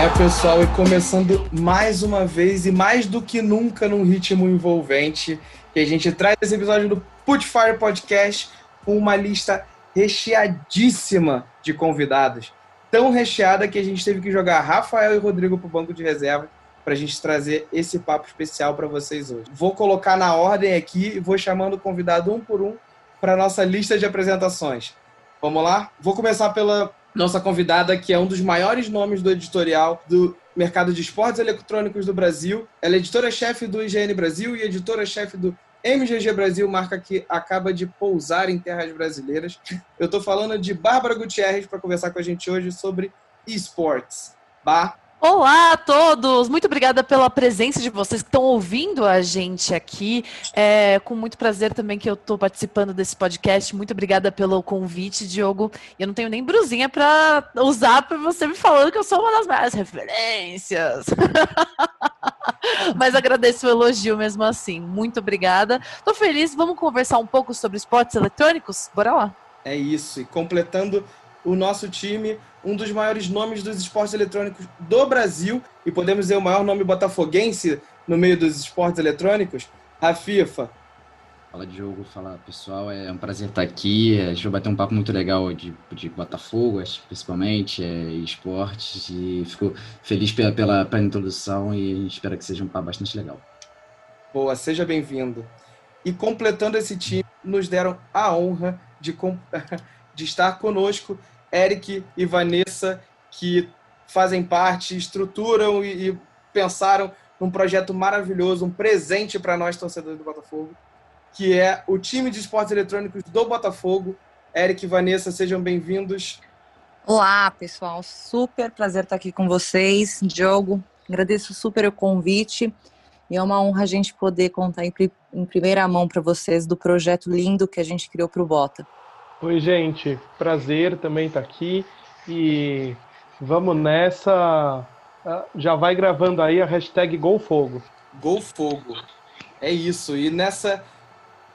É, pessoal, e começando mais uma vez e mais do que nunca num ritmo envolvente, que a gente traz esse episódio do Putfire Podcast com uma lista recheadíssima de convidados. Tão recheada que a gente teve que jogar Rafael e Rodrigo para o banco de reserva para a gente trazer esse papo especial para vocês hoje. Vou colocar na ordem aqui e vou chamando o convidado um por um para nossa lista de apresentações. Vamos lá? Vou começar pela nossa convidada, que é um dos maiores nomes do editorial do mercado de esportes eletrônicos do Brasil. Ela é editora-chefe do IGN Brasil e editora-chefe do MGG Brasil, marca que acaba de pousar em terras brasileiras. Eu estou falando de Bárbara Gutierrez para conversar com a gente hoje sobre esportes. Bar, Olá a todos! Muito obrigada pela presença de vocês que estão ouvindo a gente aqui. É com muito prazer também que eu estou participando desse podcast. Muito obrigada pelo convite, Diogo. Eu não tenho nem brusinha para usar para você me falando que eu sou uma das maiores referências. Mas agradeço o elogio mesmo assim. Muito obrigada. Estou feliz. Vamos conversar um pouco sobre esportes eletrônicos? Bora lá. É isso. E completando o nosso time, um dos maiores nomes dos esportes eletrônicos do Brasil, e podemos dizer o maior nome botafoguense no meio dos esportes eletrônicos, a FIFA. Fala Diogo, fala pessoal, é um prazer estar aqui. A gente vai bater um papo muito legal de, de Botafogo, principalmente, é, esportes, e fico feliz pela, pela, pela introdução e a gente espera que seja um papo bastante legal. Boa, seja bem-vindo. E completando esse time, nos deram a honra de, de estar conosco Eric e Vanessa, que fazem parte, estruturam e, e pensaram num projeto maravilhoso, um presente para nós, torcedores do Botafogo, que é o time de esportes eletrônicos do Botafogo. Eric e Vanessa, sejam bem-vindos. Olá, pessoal. Super prazer estar aqui com vocês. Diogo, agradeço super o convite. E é uma honra a gente poder contar em, primeira mão para vocês do projeto lindo que a gente criou para o Bota. Oi, gente. Prazer também estar tá aqui. E vamos nessa. Ah, já vai gravando aí a hashtag GolFogo. GolFogo. É isso. E nessa.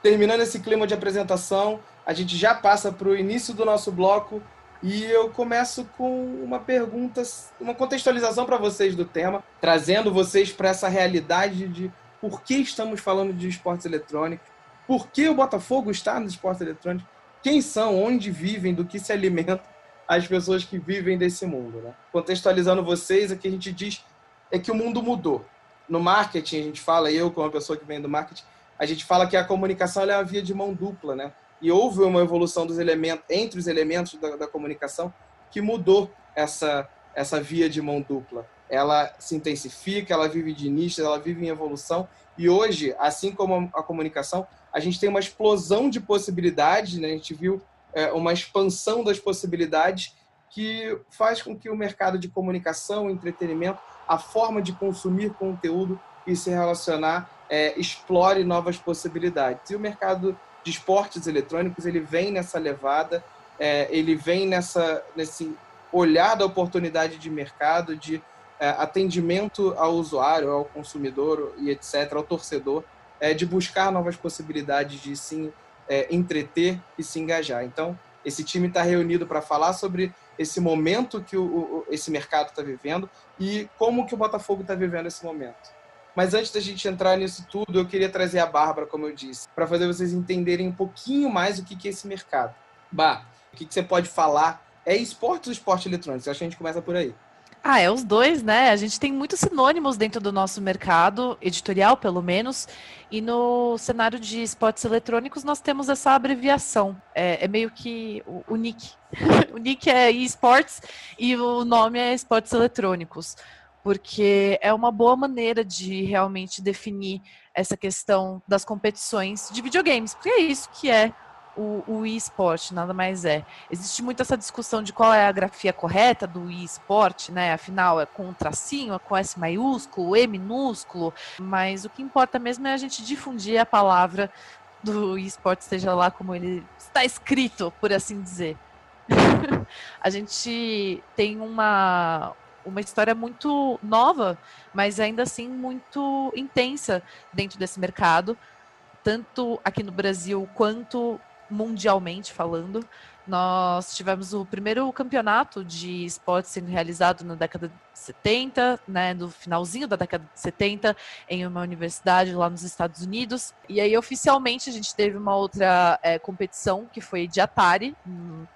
Terminando esse clima de apresentação, a gente já passa para o início do nosso bloco. E eu começo com uma pergunta, uma contextualização para vocês do tema, trazendo vocês para essa realidade de por que estamos falando de esportes eletrônicos, por que o Botafogo está nos esportes eletrônicos, quem são, onde vivem, do que se alimentam as pessoas que vivem desse mundo. Né? Contextualizando vocês, o que a gente diz é que o mundo mudou. No marketing, a gente fala, eu como uma pessoa que vem do marketing, a gente fala que a comunicação é uma via de mão dupla, né? E houve uma evolução dos elementos, entre os elementos da, da comunicação que mudou essa, essa via de mão dupla. Ela se intensifica, ela vive de nichos, ela vive em evolução. E hoje, assim como a comunicação, a gente tem uma explosão de possibilidades, né? a gente viu é, uma expansão das possibilidades que faz com que o mercado de comunicação, entretenimento, a forma de consumir conteúdo e se relacionar é, explore novas possibilidades. E o mercado de esportes eletrônicos ele vem nessa levada, é, ele vem nessa nesse olhar da oportunidade de mercado, de é, atendimento ao usuário, ao consumidor e etc, ao torcedor é, de buscar novas possibilidades de se é, entreter e se engajar. Então, esse time está reunido para falar sobre esse momento que o, o esse mercado está vivendo e como que o Botafogo está vivendo esse momento. Mas antes da gente entrar nisso tudo, eu queria trazer a Bárbara, como eu disse, para fazer vocês entenderem um pouquinho mais o que, que é esse mercado. Bah, o que, que você pode falar? É esporte ou esporte eletrônico? Acho que a gente começa por aí. Ah, é os dois, né? A gente tem muitos sinônimos dentro do nosso mercado, editorial pelo menos, e no cenário de esportes eletrônicos nós temos essa abreviação. É, é meio que o, o nick. o nick é esportes e o nome é esportes eletrônicos, porque é uma boa maneira de realmente definir essa questão das competições de videogames, porque é isso que é o, o e-sport, nada mais é. Existe muito essa discussão de qual é a grafia correta do e-sport, né? Afinal, é com um tracinho, é com S maiúsculo, E minúsculo, mas o que importa mesmo é a gente difundir a palavra do e-sport, seja lá como ele está escrito, por assim dizer. a gente tem uma, uma história muito nova, mas ainda assim muito intensa dentro desse mercado, tanto aqui no Brasil quanto mundialmente falando. Nós tivemos o primeiro campeonato de esportes sendo realizado na década de 70, né, no finalzinho da década de 70, em uma universidade lá nos Estados Unidos. E aí, oficialmente, a gente teve uma outra é, competição que foi de Atari,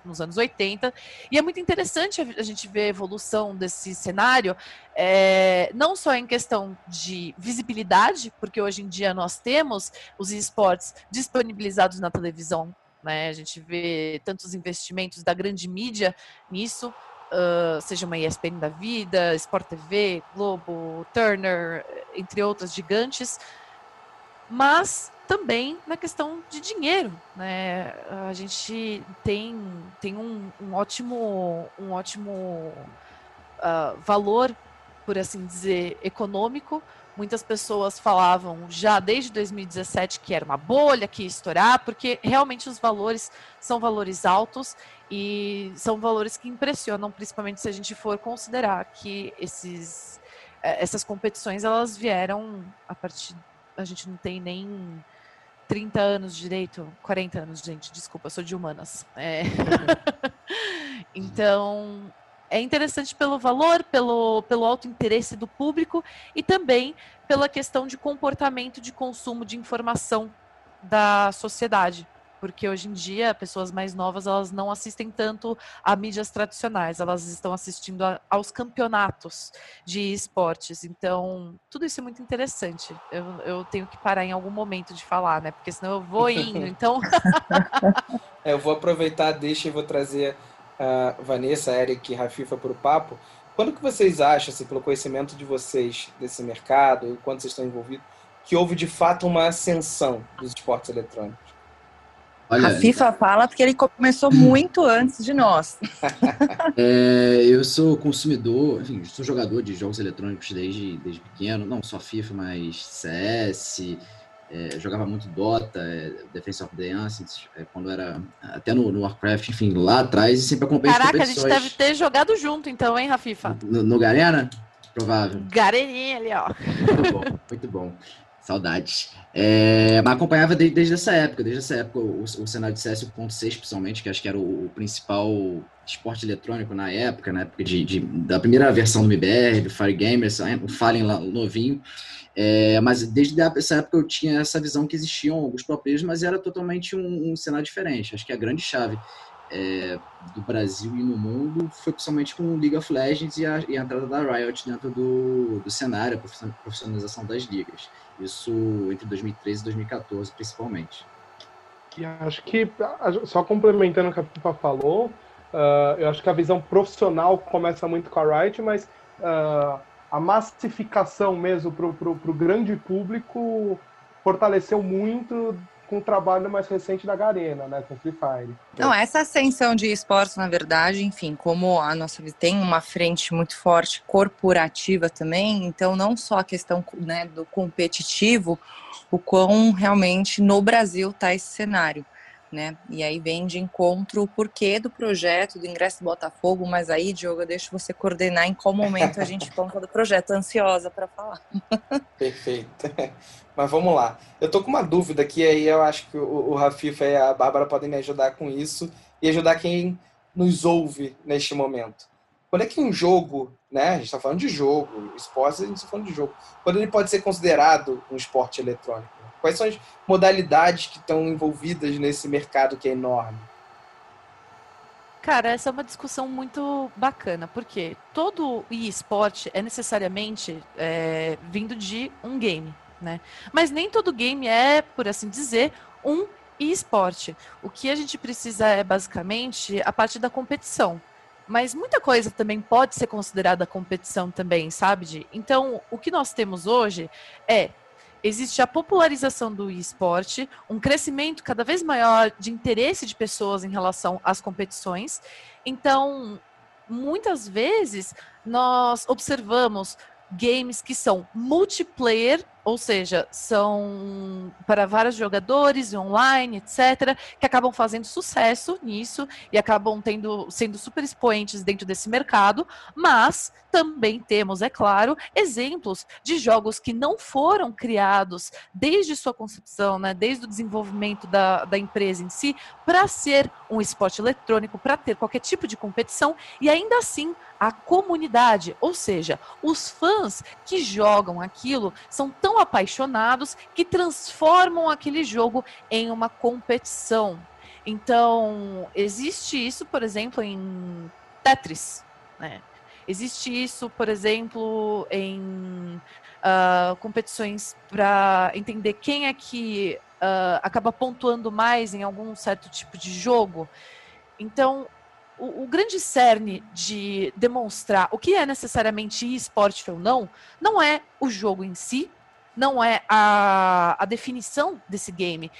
nos anos 80. E é muito interessante a gente ver a evolução desse cenário, é, não só em questão de visibilidade, porque hoje em dia nós temos os esportes disponibilizados na televisão né? A gente vê tantos investimentos da grande mídia nisso, uh, seja uma ESPN da vida, Sport TV, Globo, Turner, entre outras gigantes, mas também na questão de dinheiro, né? A gente tem, tem um, um ótimo, um ótimo uh, valor, por assim dizer, econômico Muitas pessoas falavam já desde 2017 que era uma bolha, que ia estourar, porque realmente os valores são valores altos e são valores que impressionam, principalmente se a gente for considerar que esses, eh, essas competições elas vieram a partir. A gente não tem nem 30 anos direito, 40 anos, gente, desculpa, eu sou de humanas. É. então, é interessante pelo valor, pelo, pelo alto interesse do público e também pela questão de comportamento de consumo de informação da sociedade. Porque hoje em dia, pessoas mais novas, elas não assistem tanto a mídias tradicionais, elas estão assistindo a, aos campeonatos de esportes. Então, tudo isso é muito interessante. Eu, eu tenho que parar em algum momento de falar, né? Porque senão eu vou indo. Então. é, eu vou aproveitar, deixa e vou trazer uh, Vanessa, Eric e Rafifa para o papo. Quando que vocês acham, assim, pelo conhecimento de vocês desse mercado, e quando vocês estão envolvidos, que houve de fato uma ascensão dos esportes eletrônicos? Olha, a FIFA fala porque ele começou muito antes de nós. é, eu sou consumidor, enfim, sou jogador de jogos eletrônicos desde, desde pequeno, não só FIFA, mas CS, é, jogava muito Dota, é, Defense of the Ancients, é, quando era até no, no, Warcraft, enfim, lá atrás, e sempre acompanhei Caraca, a gente deve ter jogado junto então, hein, Rafifa? No, no Garena? Provável. Gareninha ali, ó. Muito bom, muito bom. Saudades. É, mas acompanhava desde, desde, essa época, desde essa época, o, o cenário de CS 1.6, principalmente, que acho que era o, o, principal esporte eletrônico na época, na época de, de, da primeira versão do MBR, do Fire Gamers, o Fallen lá novinho. É, mas desde essa época eu tinha essa visão que existiam alguns players, mas era totalmente um, um cenário diferente. Acho que a grande chave é, do Brasil e no mundo foi principalmente com League of Legends e a, e a entrada da Riot dentro do, do cenário, a profissionalização das ligas. Isso entre 2013 e 2014, principalmente. E acho que, só complementando o que a Pipa falou, uh, eu acho que a visão profissional começa muito com a Riot, mas uh, a massificação mesmo para o grande público fortaleceu muito com o trabalho mais recente da Garena, né, com Free Fire. Não, essa ascensão de esportes, na verdade, enfim, como a nossa tem uma frente muito forte corporativa também, então não só a questão né, do competitivo, o quão realmente no Brasil está esse cenário né? E aí vem de encontro o porquê do projeto, do ingresso Botafogo, mas aí, Diogo, eu deixo você coordenar em qual momento a gente conta do projeto. Ansiosa para falar. Perfeito. Mas vamos lá. Eu tô com uma dúvida aqui, aí eu acho que o, o Rafifa e a Bárbara podem me ajudar com isso e ajudar quem nos ouve neste momento. Quando é que um jogo, né? A gente está falando de jogo, esporte, a gente está falando de jogo. Quando ele pode ser considerado um esporte eletrônico? Quais são as modalidades que estão envolvidas nesse mercado que é enorme? Cara, essa é uma discussão muito bacana, porque todo e-esporte é necessariamente é, vindo de um game, né? Mas nem todo game é, por assim dizer, um e-esporte. O que a gente precisa é basicamente a parte da competição. Mas muita coisa também pode ser considerada competição também, sabe? Então, o que nós temos hoje é existe a popularização do esporte, um crescimento cada vez maior de interesse de pessoas em relação às competições. Então, muitas vezes nós observamos games que são multiplayer ou seja, são para vários jogadores online, etc., que acabam fazendo sucesso nisso e acabam tendo, sendo super expoentes dentro desse mercado, mas também temos, é claro, exemplos de jogos que não foram criados desde sua concepção, né, desde o desenvolvimento da, da empresa em si, para ser um esporte eletrônico, para ter qualquer tipo de competição, e ainda assim a comunidade, ou seja, os fãs que jogam aquilo são tão apaixonados que transformam aquele jogo em uma competição. Então, existe isso, por exemplo, em Tetris, né? Existe isso, por exemplo, em uh, competições para entender quem é que uh, acaba pontuando mais em algum certo tipo de jogo. Então, o, o, grande cerne de demonstrar o que é necessariamente esporte ou não, não é o jogo em si, não é a, a definição desse game,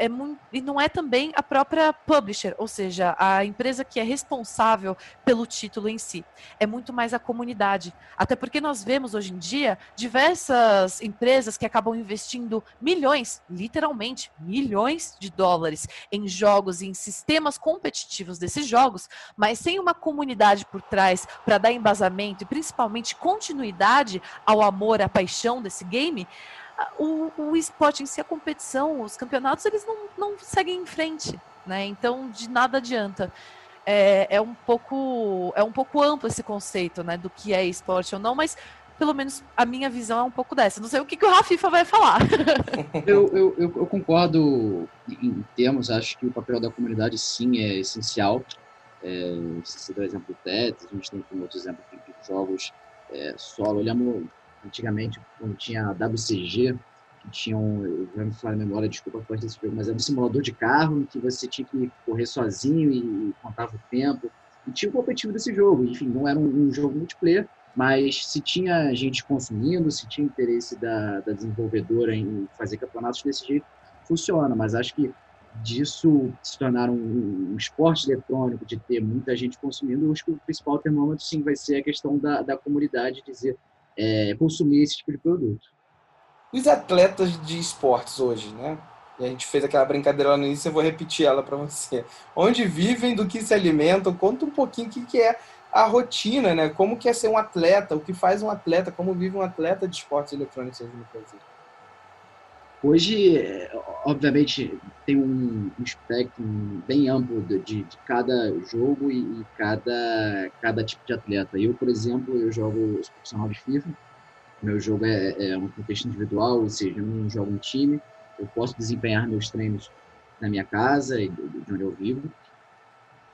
é muito, e não é também a própria publisher, ou seja, a empresa que é responsável pelo título em si. É muito mais a comunidade. Até porque nós vemos hoje em dia diversas empresas que acabam investindo milhões, literalmente milhões de dólares em jogos e em sistemas competitivos desses jogos, mas sem uma comunidade por trás para dar embasamento e principalmente continuidade ao amor, à paixão desse game, o, o esporte em si, a competição, os campeonatos, eles não, não seguem em frente, né? Então, de nada adianta. É, é, um pouco é um pouco amplo esse conceito, né, do que é esporte ou não, mas pelo menos a minha visão é um pouco dessa. Não sei o que, que o Rafifa vai falar. eu, eu, eu, concordo em termos, acho que o papel da comunidade sim é essencial. É, você deu exemplo do Tetris, a gente tem como outro exemplo de jogos é, solo. Olhamos antigamente, quando tinha WCG, que tinha um, eu me falar memória, desculpa pode desse jogo, mas era um simulador de carro em que você tinha que correr sozinho e contava o tempo. E tinha o competitivo desse jogo. Enfim, não era um, um jogo multiplayer, mas se tinha gente consumindo, se tinha interesse da, da desenvolvedora em fazer campeonatos desse jeito, funciona. Mas acho que disso se tornar um, um, esporte eletrônico, de ter muita gente consumindo, acho que o principal termômetro sim vai ser a questão da, da comunidade dizer é, consumir esse tipo de produto. Os atletas de esportes hoje, né? E a gente fez aquela brincadeira lá no início, eu vou repetir ela para você. Onde vivem, do que se alimentam, conta um pouquinho o que, que é a rotina, né? Como que é ser um atleta, o que faz um atleta, como vive um atleta de esportes eletrônicos hoje no Brasil. Hoje, obviamente, tem um, espectro bem amplo de, de, de cada jogo e, e, cada, cada tipo de atleta. Eu, por exemplo, eu jogo profissional de FIFA. Meu jogo é, é um contexto individual, ou seja, eu não jogo em time. Eu posso desempenhar meus treinos na minha casa, de onde eu vivo.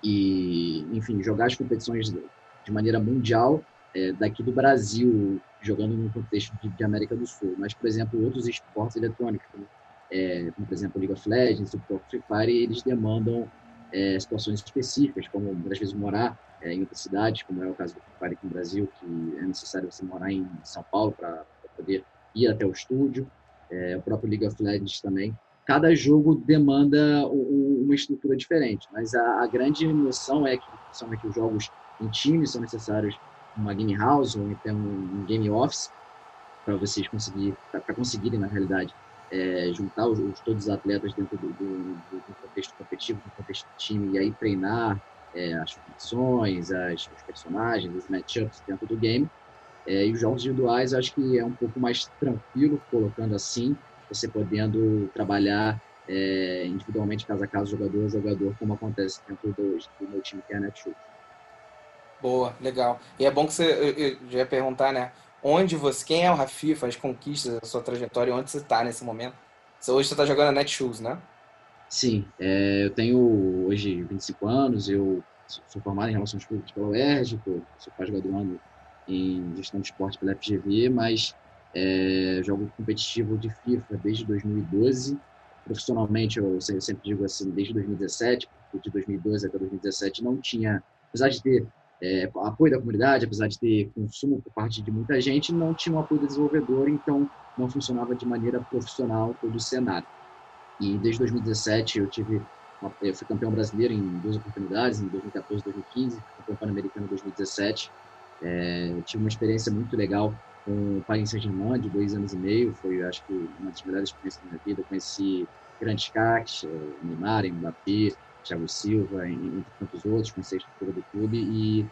E, enfim, jogar as competições de maneira mundial é, daqui do Brasil, jogando no contexto de, de, América do Sul. Mas, por exemplo, outros esportes eletrônicos, como, é, como por exemplo, League of Legends, o Free Fire, eles demandam é, situações específicas, como, às vezes, morar é, em outra cidade, como é o caso do Free Fire aqui no Brasil, que é necessário você morar em São Paulo para poder ir até o estúdio. É, o próprio League of Legends também. Cada jogo demanda uma estrutura diferente, mas a, a grande noção é que, são que os jogos em time são necessários uma game house ou então um game office para vocês conseguir para conseguirem na realidade é, juntar os, os, todos os atletas dentro do, do, do, contexto competitivo, do contexto de time e aí treinar é, as funções, as, os personagens, os matchups dentro do game. É, e os jogos individuais acho que é um pouco mais tranquilo, colocando assim, você podendo trabalhar é, individualmente, caso a caso, jogador a jogador, como acontece dentro do, do meu time que é a Netshoes. Boa, legal. E é bom que você, eu, eu ia perguntar, né? Onde você, quem é o Rafifa, as conquistas, a sua trajetória, onde você está nesse momento? Você, hoje você está jogando a Netshoes, né? Sim, é, eu tenho hoje 25 anos, eu sou formado em Relações Públicas pela UERJ, sou pós-graduando em Gestão de Esporte pela FGV, mas é, jogo competitivo de FIFA desde 2012. Profissionalmente, eu sempre digo assim, desde 2017, porque de 2012 até 2017 não tinha, apesar de ter é, apoio da comunidade, apesar de ter consumo por parte de muita gente, não tinha um apoio do desenvolvedor, então não funcionava de maneira profissional todo o cenário. E desde 2017 eu tive eu fui campeão brasileiro em duas oportunidades, em 2014 e 2015, campeão pan-americano em 2017. É, tive uma experiência muito legal com o Paris Saint-Germain, de dois anos e meio. Foi, acho que, uma das melhores experiências da minha vida. Eu conheci grandes craques, eh, Neymar, Mbappé, Thiago Silva, entre tantos outros. Conheci a estrutura do clube e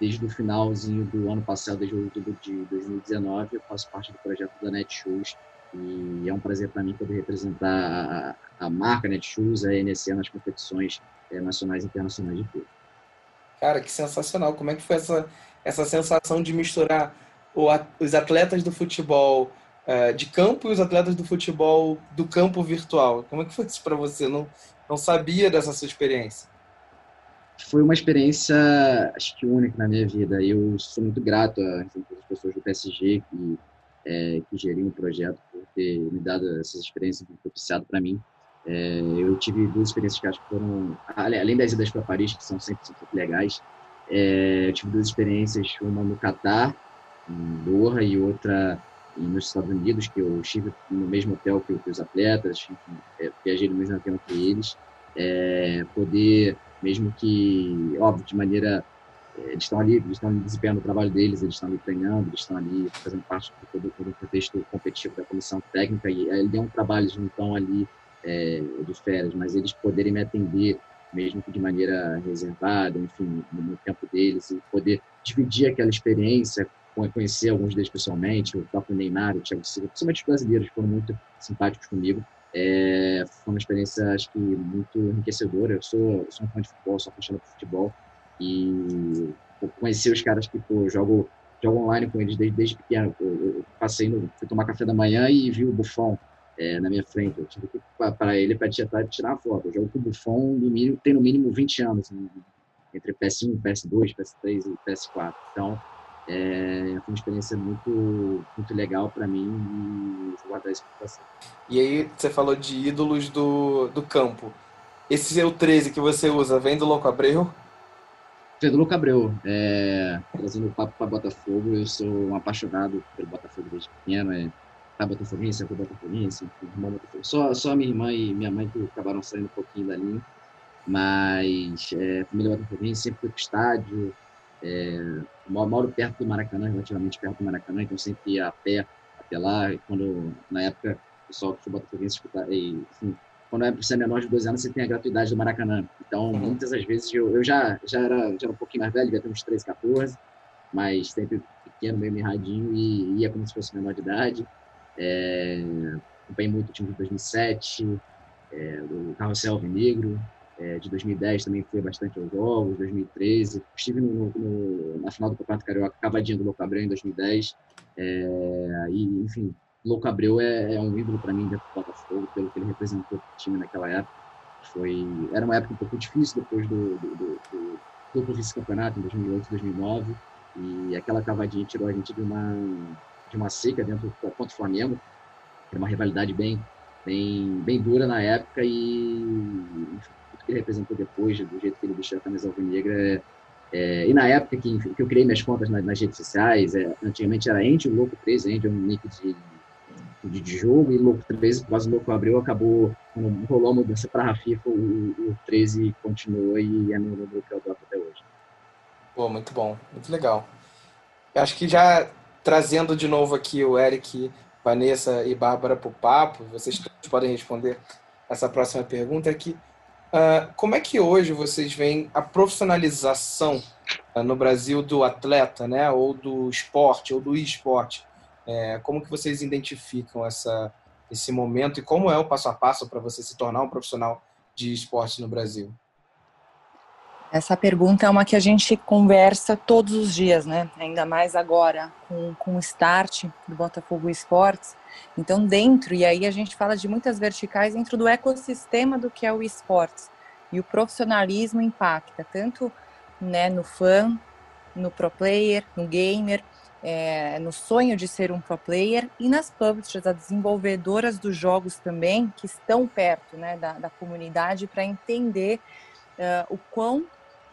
desde o finalzinho do ano passado, desde outubro de 2019, eu faço parte do projeto da Netshoes e é um prazer para mim poder representar a, a marca Netshoes, a NSE nas competições é, nacionais e internacionais de clube. Cara, que sensacional! Como é que foi essa, essa sensação de misturar o, os atletas do futebol uh, de campo e os atletas do futebol do campo virtual? Como é que foi isso para você? Não, não sabia dessa sua experiência? Foi uma experiência, acho que única na minha vida. Eu sou muito grato às pessoas do PSG que, é, que geriam o projeto por ter me dado essas experiências propiciado para mim. É, eu tive duas experiências que acho que foram, além das idas para Paris, que são sempre, sempre legais, é, eu tive duas experiências, uma no Catar, em Doha, e outra nos Estados Unidos, que eu estive no mesmo hotel que, que os atletas, enfim, é, viajei no mesmo avião que eles, é, poder, mesmo que, óbvio, de maneira é, eles estão ali, eles estão desempenhando o trabalho deles, eles estão ali treinando, eles estão ali fazendo parte de todo, todo o contexto competitivo da comissão técnica e ele é um trabalho, estão ali é, de férias, mas eles poderem me atender, mesmo que de maneira reservada, enfim, no tempo deles, e poder dividir aquela experiência, conhecer alguns deles pessoalmente, o próprio Neymar, o Thiago Silva, principalmente os brasileiros foram muito simpáticos comigo. É, foi uma experiência, acho que, muito enriquecedora. Eu sou, sou um fã de futebol, sou apaixonado por futebol e conheci os caras que pô, jogo, jogo online com eles desde, desde pequeno. Eu, eu passei, no, fui tomar café da manhã e vi o Buffon é, na minha frente. Eu tive que para ele para tirar, tirar foto. Eu jogo com o Buffon no mínimo, tem no mínimo 20 anos, né? entre PS1, PS2, PS3 e PS4. Então, é, foi uma experiência muito, muito legal para mim e vou guardar isso para você. E aí, você falou de ídolos do, do campo. Esse seu 13 que você usa vem do Louco Abreu? Vem do Louco Abreu. É, trazendo o papo para Botafogo, eu sou um apaixonado pelo Botafogo desde pequeno. É, a Botafoguense, a Botafoguense, irmã Botafogo. Só, só minha irmã e minha mãe que acabaram saindo um pouquinho da linha, mas é, família Botafoguense sempre foi pro estádio, é, moro perto do Maracanã, relativamente perto do Maracanã, então sempre ia a pé até lá, e quando, na época, o pessoal que Botafoguense, e, enfim, quando é, você é menor de 12 anos, você tem a gratuidade do Maracanã. Então, uhum. muitas das vezes, eu, eu já, já, era, já era um pouquinho mais velho, devia ter uns 13, 14, mas sempre pequeno, meio mirradinho, e ia como se fosse menor de idade. É, acompanhei muito o time de 2007, é, do Carrossel Alvinegro, é, de 2010 também fui bastante aos jogos, 2013. Estive no, no, na final do Campeonato Carioca, cavadinha do Louco Abreu em 2010. É, e, enfim, Louco Abreu é, é um ídolo para mim dentro do Botafogo, pelo que ele representou o time naquela época. Foi, era uma época um pouco difícil depois do, do, do, do, vice-campeonato, em 2008, 2009. E aquela cavadinha tirou a gente de uma de uma seca dentro contra o Flamengo, é uma rivalidade bem, bem, bem dura na época e que ele representou depois, do jeito que ele vestiu a camisa alvinegra, é, é, e na época que, que, eu criei minhas contas nas, nas redes sociais, é, antigamente era o Louco 13, Andy é um nick de, de, de, jogo, e Louco 13, por causa Louco abriu, acabou, quando rolou a mudança para a FIFA, o, o 13 continuou e é meu número que eu adoto até hoje. Pô, muito bom, muito legal. Eu acho que já trazendo de novo aqui o Eric, Vanessa e Bárbara para o papo, vocês podem responder essa próxima pergunta aqui. Uh, como é que hoje vocês veem a profissionalização uh, no Brasil do atleta, né, ou do esporte, ou do esporte? É, como que vocês identificam essa, esse momento e como é o passo a passo para você se tornar um profissional de esporte no Brasil? Essa pergunta é uma que a gente conversa todos os dias, né? Ainda mais agora com, com o start do Botafogo Esportes. Então, dentro, e aí a gente fala de muitas verticais dentro do ecossistema do que é o esportes. E o profissionalismo impacta tanto né, no fã, no pro player, no gamer, é, no sonho de ser um pro player e nas publishers, as desenvolvedoras dos jogos também, que estão perto né, da, da comunidade para entender uh, o quão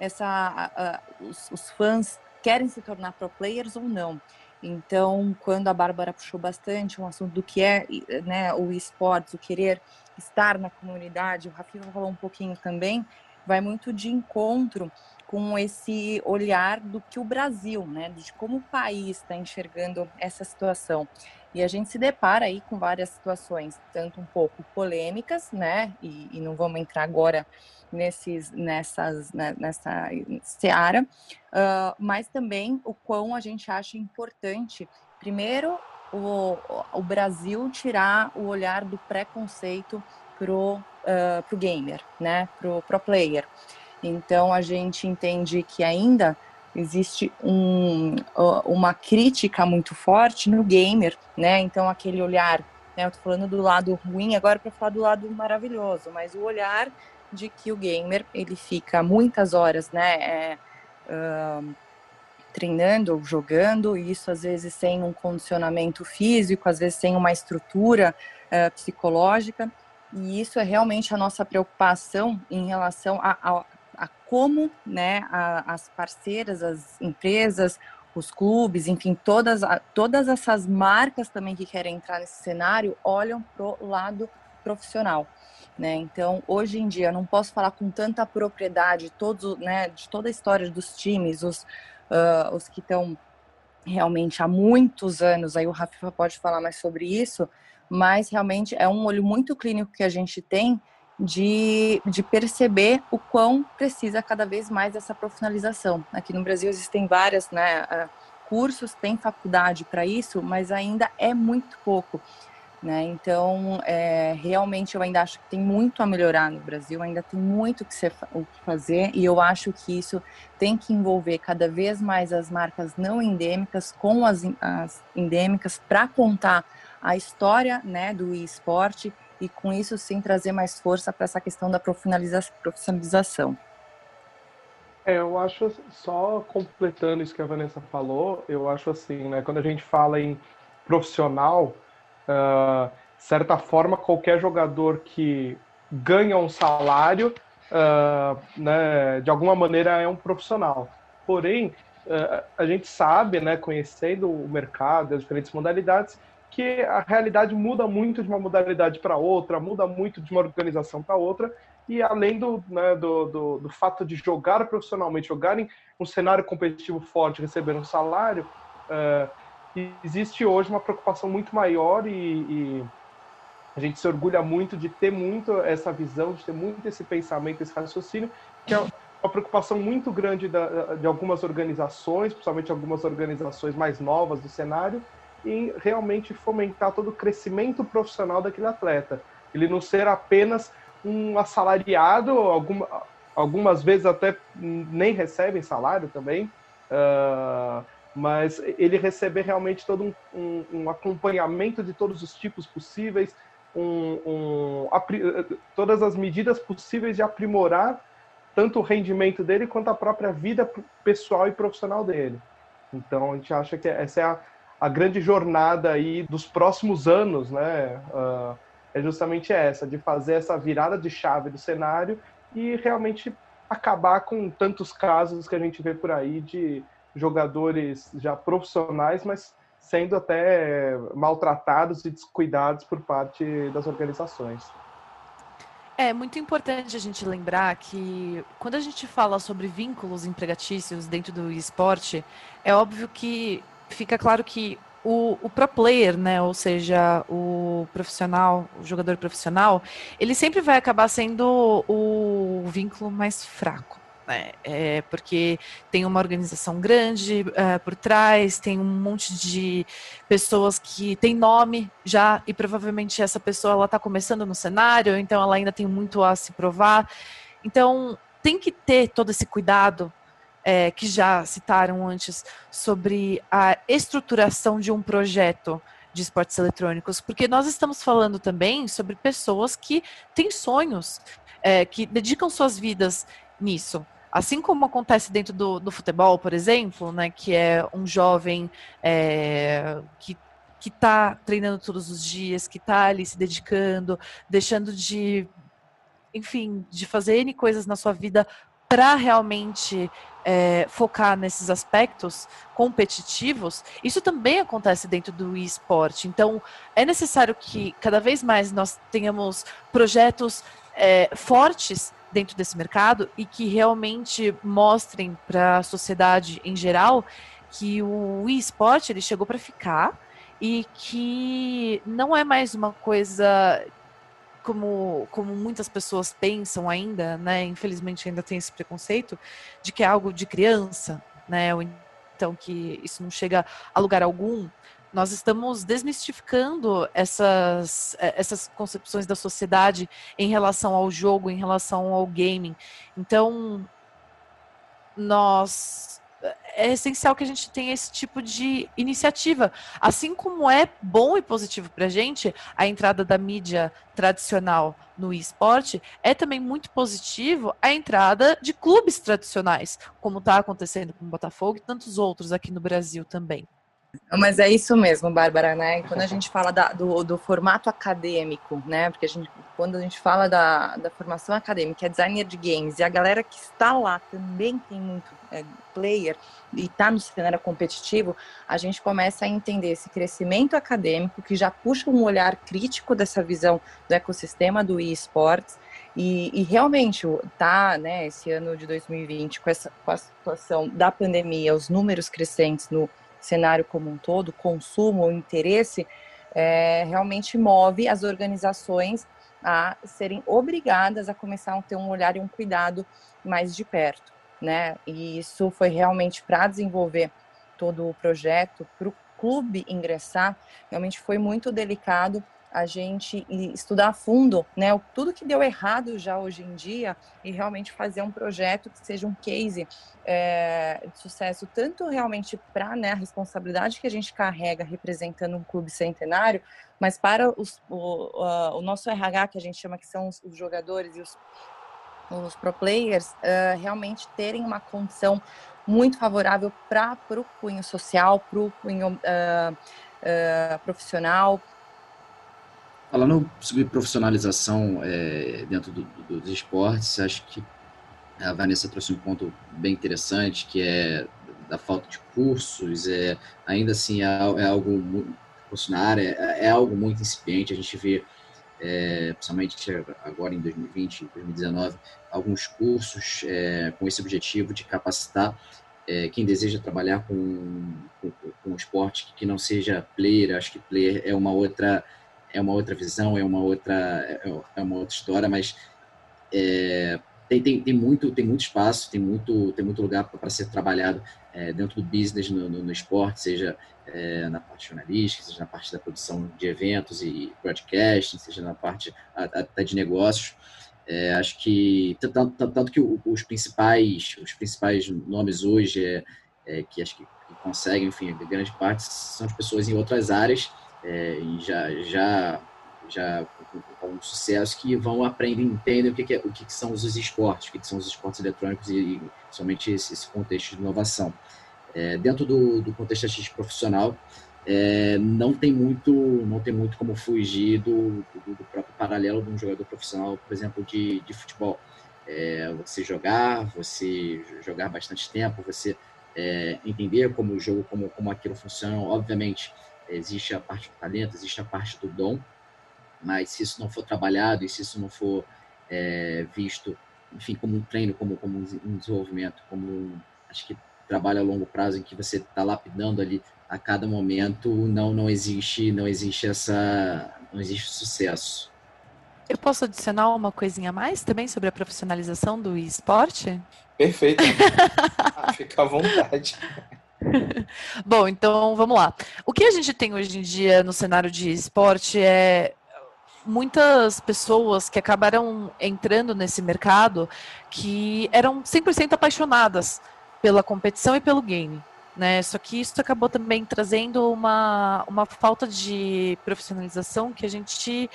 essa, os, os, fãs querem se tornar pro players ou não. Então, quando a Bárbara puxou bastante um assunto do que é né, o esportes, o querer estar na comunidade, o Rafinha falou um pouquinho também, vai muito de encontro com esse olhar do que o Brasil, né, de como o país está enxergando essa situação. E a gente se depara aí com várias situações, tanto um pouco polêmicas, né, e, e não vamos entrar agora nesses, nessas, né, nessa seara, uh, mas também o quão a gente acha importante, primeiro, o, o Brasil tirar o olhar do preconceito pro, uh, pro gamer, né, pro pro player. Então a gente entende que ainda existe um, uma crítica muito forte no gamer, né? Então aquele olhar, né? Eu tô falando do lado ruim agora para falar do lado maravilhoso, mas o olhar de que o gamer ele fica muitas horas, né? É, treinando, jogando, e isso às vezes sem um condicionamento físico, às vezes sem uma estrutura uh, psicológica, e isso é realmente a nossa preocupação em relação a, a, a como né, a, as parceiras, as empresas, os clubes, enfim, todas, todas essas marcas também que querem entrar nesse cenário olham para o lado profissional. Né? Então, hoje em dia, não posso falar com tanta propriedade todos, né, de toda a história dos times, os, uh, os que estão realmente há muitos anos, aí o Rafa pode falar mais sobre isso, mas realmente é um olho muito clínico que a gente tem de, de perceber o quão precisa cada vez mais dessa profissionalização. Aqui no Brasil existem várias né, uh, cursos, tem faculdade para isso, mas ainda é muito pouco. Né? Então, é, realmente, eu ainda acho que tem muito a melhorar no Brasil, ainda tem muito que ser, o que fazer, e eu acho que isso tem que envolver cada vez mais as marcas não endêmicas com as, as endêmicas para contar a história né, do esporte e, com isso, sim, trazer mais força para essa questão da profissionalização. É, eu acho, só completando isso que a Vanessa falou, eu acho assim, né, quando a gente fala em profissional, uh, certa forma, qualquer jogador que ganha um salário, uh, né, de alguma maneira é um profissional. Porém, uh, a gente sabe, né, conhecendo o mercado, as diferentes modalidades, que a realidade muda muito de uma modalidade para outra, muda muito de uma organização para outra, e além do, né, do, do, do, fato de jogar profissionalmente, jogar em um cenário competitivo forte, receber um salário, uh, existe hoje uma preocupação muito maior e, e, a gente se orgulha muito de ter muito essa visão, de ter muito esse pensamento, esse raciocínio, que é uma preocupação muito grande da, de algumas organizações, principalmente algumas organizações mais novas do cenário, em realmente fomentar todo o crescimento profissional daquele atleta. Ele não ser apenas um assalariado, alguma, algumas vezes até nem recebem salário também, uh, mas ele receber realmente todo um, um, um acompanhamento de todos os tipos possíveis, um, todas as medidas possíveis de aprimorar tanto o rendimento dele quanto a própria vida pessoal e profissional dele. Então a gente acha que essa é a, a grande jornada aí dos próximos anos, né? Uh, é justamente essa, de fazer essa virada de chave do cenário e realmente acabar com tantos casos que a gente vê por aí de jogadores já profissionais, mas sendo até maltratados e descuidados por parte das organizações. É muito importante a gente lembrar que quando a gente fala sobre vínculos empregatícios dentro do esporte, é óbvio que fica claro que o, o pro player, né, ou seja, o profissional, o jogador profissional, ele sempre vai acabar sendo o vínculo mais fraco né? É porque tem uma organização grande uh, por trás, tem um monte de pessoas que tem nome já e provavelmente essa pessoa ela está começando no cenário, então ela ainda tem muito a se provar. Então tem que ter todo esse cuidado é, que já citaram antes sobre a estruturação de um projeto de esportes eletrônicos, porque nós estamos falando também sobre pessoas que têm sonhos, é, que dedicam suas vidas nisso. Assim como acontece dentro do, do futebol, por exemplo, né, que é um jovem é, que que está treinando todos os dias, que está ali se dedicando, deixando de, enfim, de fazer N coisas na sua vida para realmente é, focar nesses aspectos competitivos, isso também acontece dentro do esporte. Então, é necessário que cada vez mais nós tenhamos projetos é, fortes dentro desse mercado e que realmente mostrem para a sociedade em geral que o esporte ele chegou para ficar e que não é mais uma coisa como, como muitas pessoas pensam ainda, né? Infelizmente ainda tem esse preconceito de que é algo de criança, né? Ou então que isso não chega a lugar algum. Nós estamos desmistificando essas, eh, essas concepções da sociedade em relação ao jogo, em relação ao gaming. Então, nós é essencial que a gente tenha esse tipo de iniciativa. Assim como é bom e positivo para a gente a entrada da mídia tradicional no esporte, é também muito positivo a entrada de clubes tradicionais, como está acontecendo com o Botafogo e tantos outros aqui no Brasil também. Mas é isso mesmo, Bárbara, né? Quando a gente fala da, do, do, formato acadêmico, né? Porque a gente, quando a gente fala da, da formação acadêmica, é designer de games, e a galera que está lá também tem muito é, player e está no cenário competitivo, a gente começa a entender esse crescimento acadêmico que já puxa um olhar crítico dessa visão do ecossistema do eSports. E, e realmente tá, né, esse ano de 2020, com essa com a situação da pandemia, os números crescentes no cenário como um todo, consumo, interesse, é, realmente move as organizações a serem obrigadas a começar a ter um olhar e um cuidado mais de perto, né? E isso foi realmente para desenvolver todo o projeto, para o clube ingressar, realmente foi muito delicado a gente estudar a fundo, né, tudo que deu errado já hoje em dia e realmente fazer um projeto que seja um case é, de sucesso, tanto realmente para né, a responsabilidade que a gente carrega representando um clube centenário, mas para os, o, uh, o nosso RH, que a gente chama que são os, os jogadores e os, os pro players, uh, realmente terem uma condição muito favorável para o cunho social, para o cunho uh, profissional, Falando sobre profissionalização é, dentro do, do, dos esportes, acho que a Vanessa trouxe um ponto bem interessante, que é da falta de cursos, é, ainda assim é, é algo muito, na área, é, é, algo muito incipiente, a gente vê, é, principalmente agora em 2020, 2019, alguns cursos é, com esse objetivo de capacitar é, quem deseja trabalhar com, com, com esporte que não seja player, acho que player é uma outra é uma outra visão, é uma outra, é, é uma outra história, mas é, tem, tem, tem, muito, tem muito espaço, tem muito, tem muito lugar para ser trabalhado é, dentro do business no, no, no esporte, seja é, na parte jornalística, seja na parte da produção de eventos e broadcasting, seja na parte até de negócios. É, acho que tanto, tanto que os principais os principais nomes hoje é, é que acho que, conseguem, enfim, grande parte são as pessoas em outras áreas é, e já, já, já com, sucesso que vão aprender, entendem o que, que, é, o que, que, são os esportes, o que, que são os esportes eletrônicos e, e somente esse, esse, contexto de inovação. É, dentro do, do contexto artístico profissional, é, não tem muito não tem muito como fugir do, do, do, próprio paralelo de um jogador profissional, por exemplo, de, de futebol. É, você jogar, você jogar bastante tempo, você é, entender como o jogo, como, como aquilo funciona. Obviamente, existe a parte do talento, existe a parte do dom, mas se isso não for trabalhado e se isso não for é, visto, enfim, como um treino, como, como um desenvolvimento, como um, acho que trabalho a longo prazo em que você está lapidando ali a cada momento, não não existe não existe essa não existe sucesso. Eu posso adicionar uma coisinha a mais também sobre a profissionalização do esporte? Perfeito. Fica à vontade. Bom, então vamos lá. O que a gente tem hoje em dia no cenário de esporte é muitas pessoas que acabaram entrando nesse mercado que eram 100% apaixonadas pela competição e pelo game. Né? Só que isso acabou também trazendo uma, uma falta de profissionalização que a gente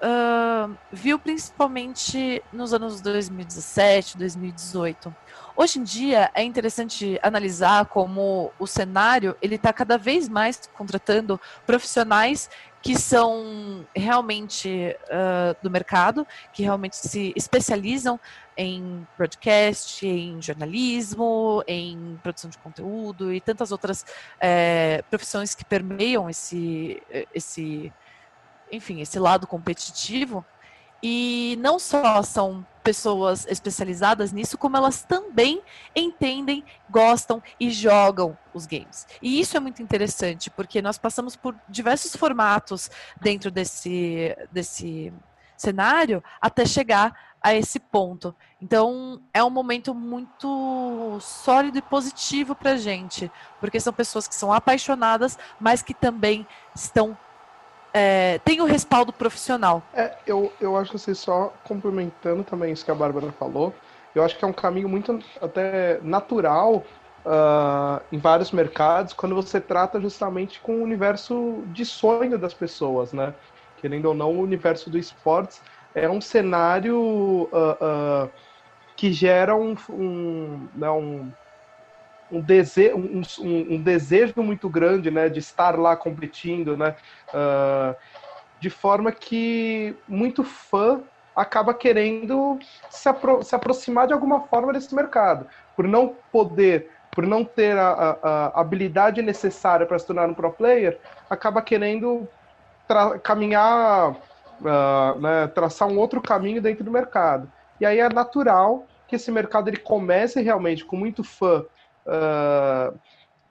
uh, viu principalmente nos anos 2017, 2018. Hoje em dia é interessante analisar como o cenário ele está cada vez mais contratando profissionais que são realmente uh, do mercado, que realmente se especializam em broadcast, em jornalismo, em produção de conteúdo e tantas outras é, profissões que permeiam esse, esse, enfim, esse lado competitivo E não só são pessoas especializadas nisso, como elas também entendem, gostam e jogam os games. E isso é muito interessante, porque nós passamos por diversos formatos dentro desse, desse cenário até chegar a esse ponto. Então, é um momento muito sólido e positivo para gente, porque são pessoas que são apaixonadas, mas que também estão é, tem o respaldo profissional. É, eu, eu acho que assim, só complementando também isso que a Bárbara falou, eu acho que é um caminho muito até natural uh, em vários mercados quando você trata justamente com o universo de sonho das pessoas, né? Querendo ou não, o universo do esportes é um cenário uh, uh, que gera um, um, né, um, um, dese um, um, desejo muito grande né, de estar lá competindo, né, uh, de forma que muito fã acaba querendo se, apro se, aproximar de alguma forma desse mercado, por não poder, por não ter a, a, a habilidade necessária para se tornar um pro player, acaba querendo caminhar, uh, né, traçar um outro caminho dentro do mercado. E aí é natural que esse mercado ele comece realmente com muito fã uh,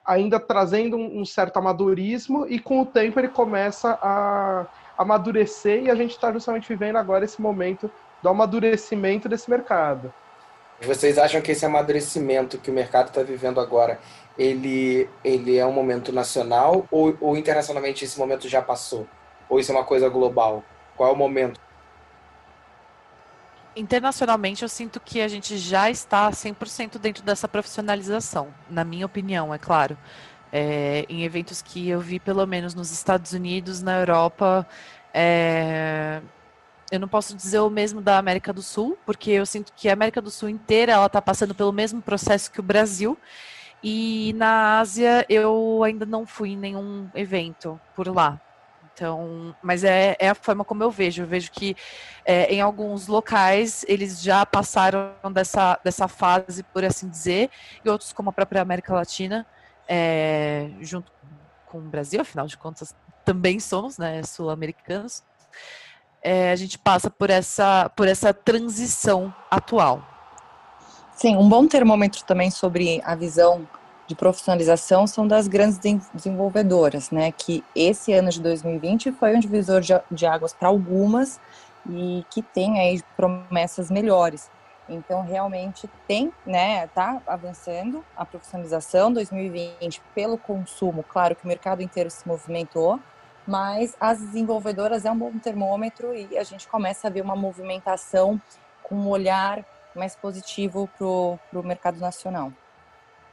ainda trazendo um, um, certo amadorismo e com o tempo ele começa a amadurecer e a gente está justamente vivendo agora esse momento do amadurecimento desse mercado. Vocês acham que esse amadurecimento que o mercado está vivendo agora, ele, ele é um momento nacional ou, ou internacionalmente esse momento já passou? Ou isso é uma coisa global? Qual é o momento? Internacionalmente eu sinto que a gente já está 100% dentro dessa profissionalização, na minha opinião, é claro. É, em eventos que eu vi, pelo menos nos Estados Unidos, na Europa, é, eu não posso dizer o mesmo da América do Sul, porque eu sinto que a América do Sul inteira ela está passando pelo mesmo processo que o Brasil. E na Ásia eu ainda não fui em nenhum evento por lá. Então, mas é, é a forma como eu vejo. Eu vejo que é, em alguns locais eles já passaram dessa, dessa fase, por assim dizer, e outros, como a própria América Latina, é, junto com o Brasil, afinal de contas, também somos né, sul-americanos. É, a gente passa por essa, por essa transição atual. Sim, um bom termômetro também sobre a visão de profissionalização são das grandes desenvolvedoras, né? Que esse ano de 2020 foi um divisor de, águas para algumas e que tem aí promessas melhores. Então, realmente tem, né, tá avançando a profissionalização 2020 pelo consumo. Claro que o mercado inteiro se movimentou, mas as desenvolvedoras é um bom termômetro e a gente começa a ver uma movimentação com um olhar mais positivo para o mercado nacional.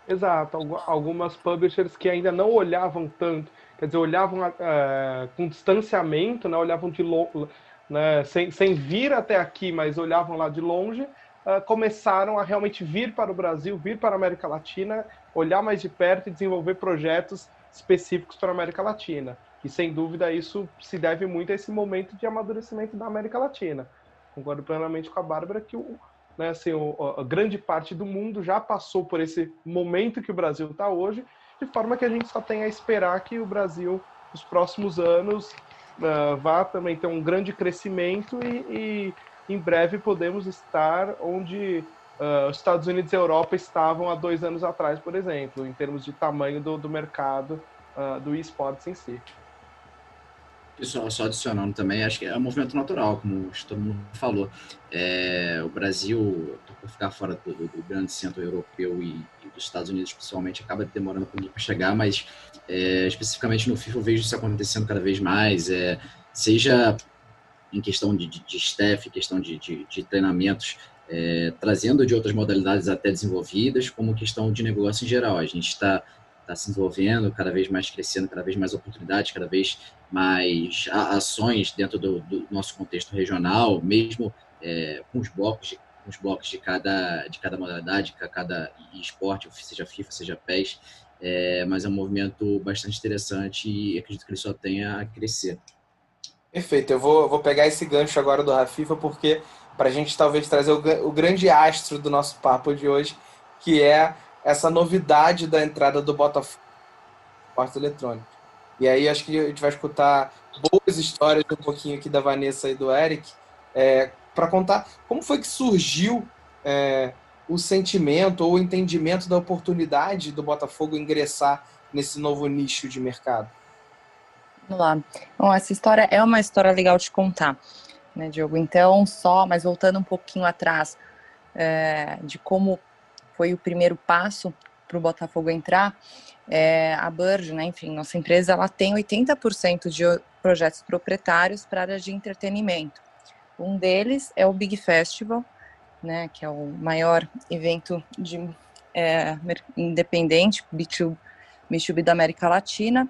Exato, algumas publishers que ainda não olhavam tanto, quer dizer, olhavam é, com distanciamento, né, olhavam de longe, né, sem, sem vir até aqui, mas olhavam lá de longe, uh, começaram a realmente vir para o Brasil, vir para a América Latina, olhar mais de perto e desenvolver projetos específicos para a América Latina. E sem dúvida isso se deve muito a esse momento de amadurecimento da América Latina. Concordo plenamente com a Bárbara que o, né, assim, o, a grande parte do mundo já passou por esse momento que o Brasil está hoje, de forma que a gente só tem a esperar que o Brasil, nos próximos anos, uh, vá também ter um grande crescimento e, e em breve podemos estar onde uh, os Estados Unidos e a Europa estavam há dois anos atrás, por exemplo, em termos de tamanho do, do mercado uh, do esportes em si. Pessoal, só adicionando também, acho que é um movimento natural, como todo mundo falou. É, o Brasil, por ficar fora do, do, grande centro europeu e, e, dos Estados Unidos, principalmente, acaba demorando para chegar, mas é, especificamente no FIFA eu vejo isso acontecendo cada vez mais, é, seja em questão de, de, de staff, questão de, de, de treinamentos, é, trazendo de outras modalidades até desenvolvidas, como questão de negócio em geral. A gente está está se desenvolvendo, cada vez mais crescendo, cada vez mais oportunidades, cada vez mais ações dentro do, do nosso contexto regional, mesmo é, com os blocos de, os blocos de cada de cada modalidade, de cada esporte, seja FIFA, seja PES, é, mas é um movimento bastante interessante e acredito que ele só tenha a crescer. Perfeito, eu vou, vou pegar esse gancho agora do Rafifa, porque para a gente talvez trazer o, o grande astro do nosso papo de hoje, que é essa novidade da entrada do Botafogo no esporte eletrônico. E aí acho que a gente vai escutar boas histórias um pouquinho aqui da Vanessa e do Eric é, para contar como foi que surgiu é, o sentimento ou o entendimento da oportunidade do Botafogo ingressar nesse novo nicho de mercado. Vamos lá. Bom, essa história é uma história legal de contar, né, Diogo? Então, só, mas voltando um pouquinho atrás é, de como foi o primeiro passo para o Botafogo entrar, é, a Burge, né, enfim, nossa empresa, ela tem 80% de projetos proprietários para a área de entretenimento. Um deles é o Big Festival, né, que é o maior evento de é, independente B2, B2B da América Latina.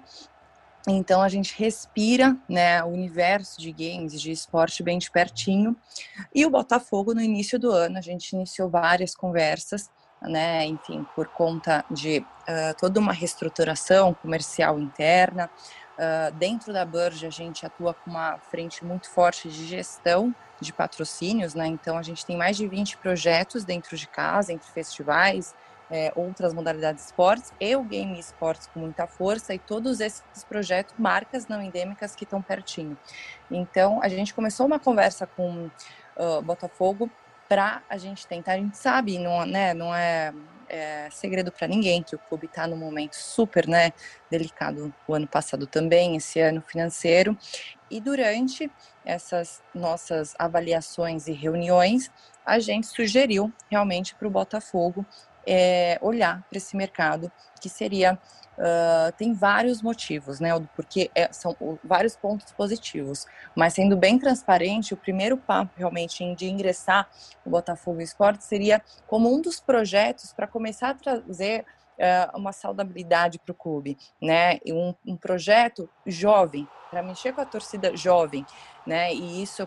Então a gente respira, né, o universo de games, de esporte bem de pertinho. E o Botafogo no início do ano a gente iniciou várias conversas, né, enfim, por conta de uh, toda uma reestruturação comercial interna. Uh, dentro da Burge a gente atua com uma frente muito forte de gestão de patrocínios, né? Então a gente tem mais de 20 projetos dentro de casa, entre festivais, é, outras modalidades de esportes e o game esportes com muita força e todos esses projetos, marcas não endêmicas que estão pertinho. Então a gente começou uma conversa com uh, Botafogo para a gente tentar, a gente sabe, não, né, não é, é segredo para ninguém que o clube está num momento super né, delicado o ano passado também, esse ano financeiro, e durante essas nossas avaliações e reuniões, a gente sugeriu realmente para o Botafogo é, olhar para esse mercado, que seria. Uh, tem vários motivos, né? Porque é, são vários pontos positivos. Mas sendo bem transparente, o primeiro passo realmente de ingressar no Botafogo Esporte seria como um dos projetos para começar a trazer uma saudabilidade para o clube, né? Um, um projeto jovem, para mexer com a torcida jovem, né? E isso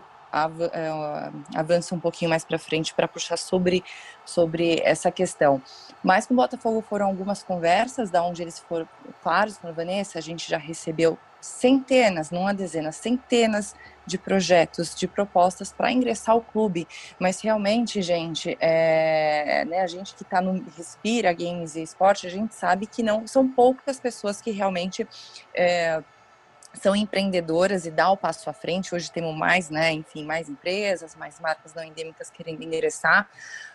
é, avança um pouquinho mais para frente para puxar sobre, sobre essa questão. Mas com o Botafogo foram algumas conversas, da onde eles foram claros, com a Vanessa, a gente já recebeu centenas, não há dezenas, centenas de projetos, de propostas para ingressar ao clube. Mas realmente, gente, é, né, a gente que está no respira games e esporte, a gente sabe que não são poucas pessoas que realmente é, são empreendedoras e dá o passo à frente. Hoje temos mais, né, enfim, mais empresas, mais marcas não endêmicas querendo ingressar.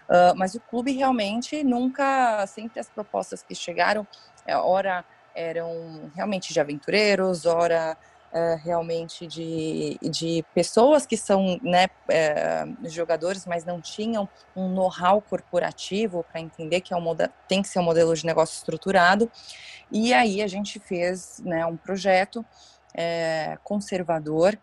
Uh, mas o clube realmente nunca, sempre as propostas que chegaram, é, ora eram realmente de aventureiros, ora é, realmente de, de pessoas que são né, é, jogadores, mas não tinham um know-how corporativo para entender que é um tem que ser um modelo de negócio estruturado. E aí a gente fez né, um projeto é, conservador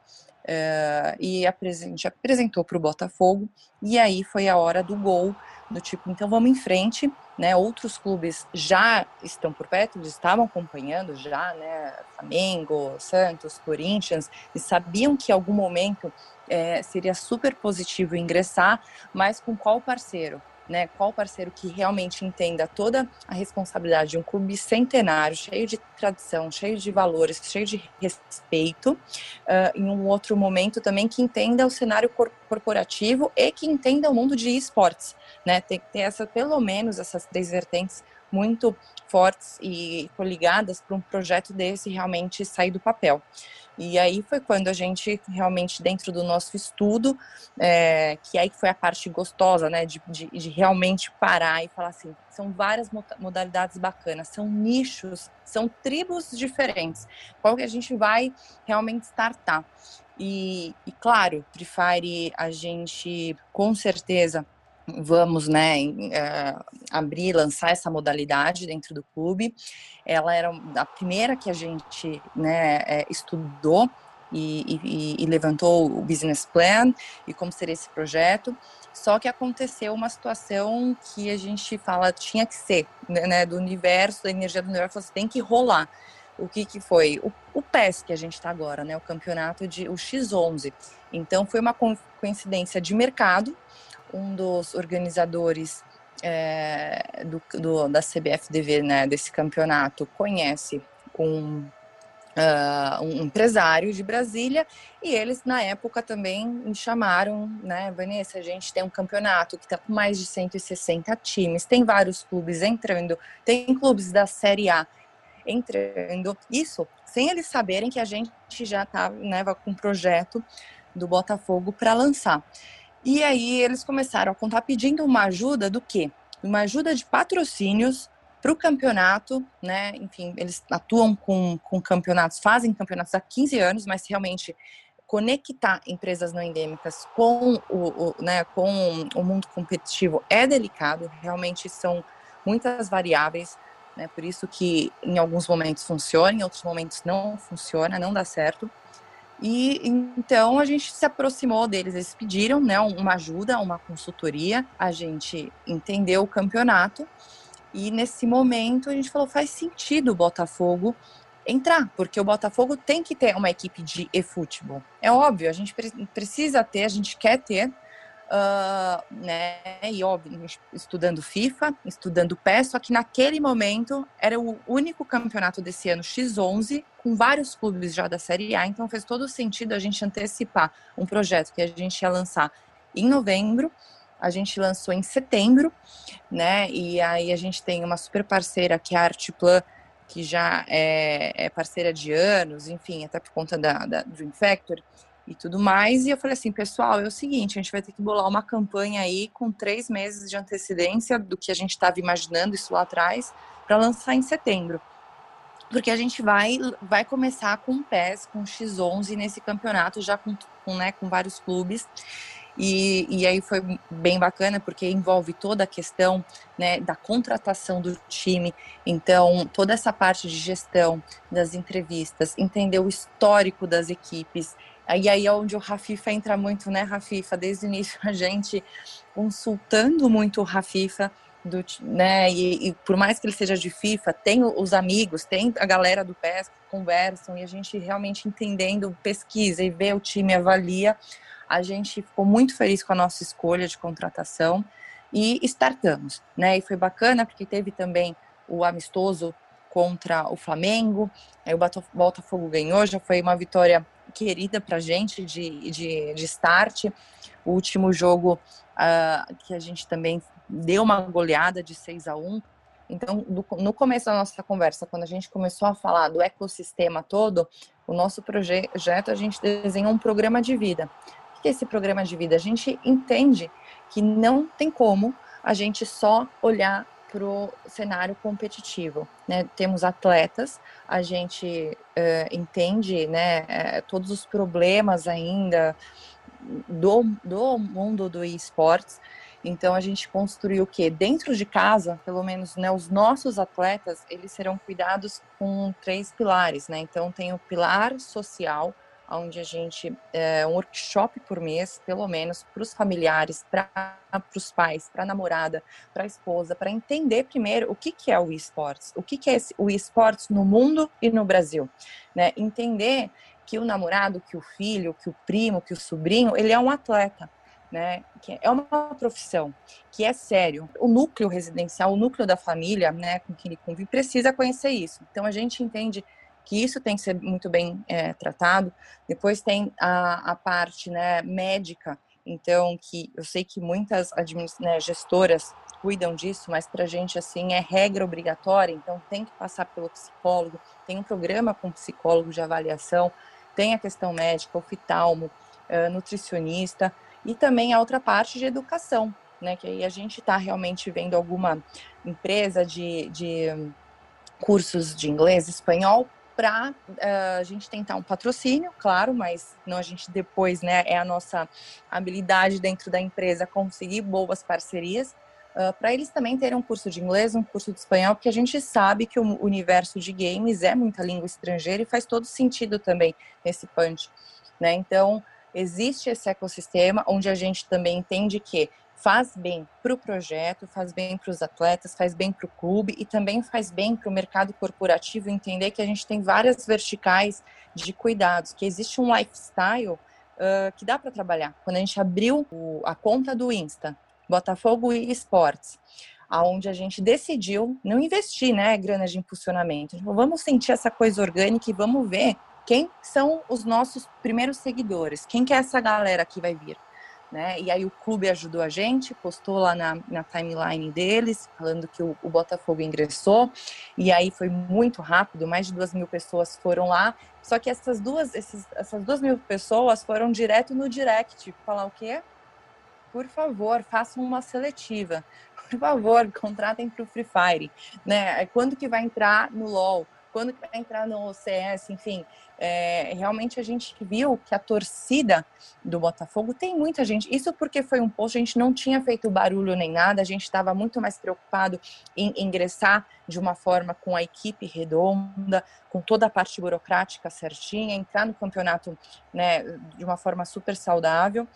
é, e gente apresentou para o Botafogo e aí foi a hora do gol do tipo então vamos em frente né? Outros clubes já estão por perto eles estavam acompanhando já né? Flamengo Santos Corinthians e sabiam que em algum momento é, seria super positivo ingressar mas com qual parceiro né? Qual parceiro que realmente entenda toda a responsabilidade de um clube centenário, cheio de tradição, cheio de valores, cheio de respeito, uh, em um outro momento também que entenda o cenário cor corporativo e que entenda o mundo de esportes, né? Tem que ter essa, pelo menos essas três vertentes muito fortes e coligadas para um projeto desse realmente sair do papel. E aí foi quando a gente realmente, dentro do nosso estudo, é, que aí foi a parte gostosa, né, de, de, de, realmente parar e falar assim, são várias modalidades bacanas, são nichos, são tribos diferentes. Qual que a gente vai realmente startar? E, e claro, Free Fire, a gente com certeza vamos né, é, abrir, lançar essa modalidade dentro do clube. Ela era a primeira que a gente né, é, estudou e, e, e, levantou o business plan e como seria esse projeto. Só que aconteceu uma situação que a gente fala tinha que ser, né, né do universo, da energia do universo, você tem que rolar. O que, que foi? O, o PES que a gente está agora, né? O campeonato de o X11. Então foi uma coincidência de mercado um dos organizadores é, do, do, da CBFDV, né, desse campeonato, conhece um, uh, um empresário de Brasília e eles, na época, também me chamaram, né, Vanessa, a gente tem um campeonato que está com mais de 160 times, tem vários clubes entrando, tem clubes da Série A entrando, isso sem eles saberem que a gente já está né, com um projeto do Botafogo para lançar. E aí eles começaram a contar pedindo uma ajuda do quê? Uma ajuda de patrocínios para o campeonato, né? Enfim, eles atuam com, com campeonatos, fazem campeonatos há 15 anos, mas realmente conectar empresas não endêmicas com o, o, né, com o mundo competitivo é delicado, realmente são muitas variáveis, né, por isso que em alguns momentos funciona, em outros momentos não funciona, não dá certo. E então a gente se aproximou deles, eles pediram né, uma ajuda, uma consultoria, a gente entendeu o campeonato. E nesse momento a gente falou: faz sentido o Botafogo entrar, porque o Botafogo tem que ter uma equipe de e-futebol. É óbvio, a gente precisa ter, a gente quer ter, uh, né? E óbvio, estudando FIFA, estudando PES, só que naquele momento era o único campeonato desse ano X11, com vários clubes já da Série A, então fez todo sentido a gente antecipar um projeto que a gente ia lançar em novembro. A gente lançou em setembro, né? E aí a gente tem uma super parceira que é a Artplan, que já é, é, parceira de anos, enfim, até por conta da, da Dream Factory e tudo mais. E eu falei assim, pessoal, é o seguinte, a gente vai ter que bolar uma campanha aí com três meses de antecedência do que a gente estava imaginando isso lá atrás, para lançar em setembro. Porque a gente vai, vai começar com o PES, com o X11 nesse campeonato, já com, com, né, com vários clubes. E, e aí foi bem bacana porque envolve toda a questão né, da contratação do time, então toda essa parte de gestão das entrevistas, entender o histórico das equipes. E aí é onde o Rafifa entra muito, né, Rafifa? Desde o início a gente consultando muito o Rafifa, do, né, e, e, por mais que ele seja de FIFA, tem os amigos, tem a galera do PES que conversam e a gente realmente entendendo, pesquisa e vê o time, avalia a gente ficou muito feliz com a nossa escolha de contratação e startamos, né? E foi bacana porque teve também o amistoso contra o Flamengo, aí o Botafogo ganhou, já foi uma vitória querida para a gente de, de, de start. O último jogo uh, que a gente também deu uma goleada de 6 a 1 então, no, começo da nossa conversa, quando a gente começou a falar do ecossistema todo, o nosso projeto, a gente desenhou um programa de vida que é esse programa de vida? A gente entende que não tem como a gente só olhar para o cenário competitivo. Né? Temos atletas, a gente uh, entende né, uh, todos os problemas ainda do, do mundo do esportes. Então a gente construiu o que dentro de casa, pelo menos, né, os nossos atletas eles serão cuidados com três pilares, né? Então tem o pilar social, onde a gente é um workshop por mês, pelo menos, para os familiares, para os pais, para a namorada, para a esposa, para entender primeiro o que, que é o esportes, o que, que é o esportes no mundo e no Brasil, né? Entender que o namorado, que o filho, que o primo, que o sobrinho, ele é um atleta. Né, que é uma profissão, que é sério. O núcleo residencial, o núcleo da família, né, com quem ele convive, precisa conhecer isso. Então a gente entende que isso tem que ser muito bem é, tratado. Depois tem a, a parte né, médica, então que eu sei que muitas né, gestoras cuidam disso, mas para a gente assim é regra obrigatória, então tem que passar pelo psicólogo, tem um programa com psicólogo de avaliação, tem a questão médica, oftalmo, uh, nutricionista e também a outra parte de educação, né? Que aí a gente está realmente vendo alguma empresa de, de cursos de inglês, espanhol para uh, eh, a gente tentar um patrocínio, claro, mas não a gente depois, né, é a nossa habilidade dentro da empresa conseguir boas parcerias, uh, eh, para eles também terem um curso de inglês, um curso de espanhol, porque a gente sabe que o universo de games é muita língua estrangeira e faz todo sentido também nesse punch, né? Então, existe esse ecossistema onde a gente também entende que faz bem para o projeto, faz bem para os atletas, faz bem para o clube e também faz bem para o mercado corporativo entender que a gente tem várias verticais de cuidados, que existe um lifestyle uh, que dá para trabalhar. Quando a gente abriu o, a conta do Insta, Botafogo e Esportes, aonde a gente decidiu não investir, né, grana de impulsionamento. Vamos sentir essa coisa orgânica e vamos ver quem são os nossos primeiros seguidores, quem que é essa galera que vai vir. Né? E aí o clube ajudou a gente, postou lá na, na timeline deles, falando que o, o, Botafogo ingressou, e aí foi muito rápido, mais de duas mil pessoas foram lá, só que essas duas, esses, essas duas mil pessoas foram direto no direct, falar o quê? Por favor, façam uma seletiva. Por favor, contratem para o Free Fire. Né? Quando que vai entrar no LoL? Quando que vai entrar no CS, enfim. É, realmente a gente viu que a torcida do Botafogo tem muita gente. Isso porque foi um post, a gente não tinha feito barulho nem nada, a gente estava muito mais preocupado em ingressar de uma forma com a equipe redonda, com toda a parte burocrática certinha, entrar no campeonato né, de uma forma super saudável.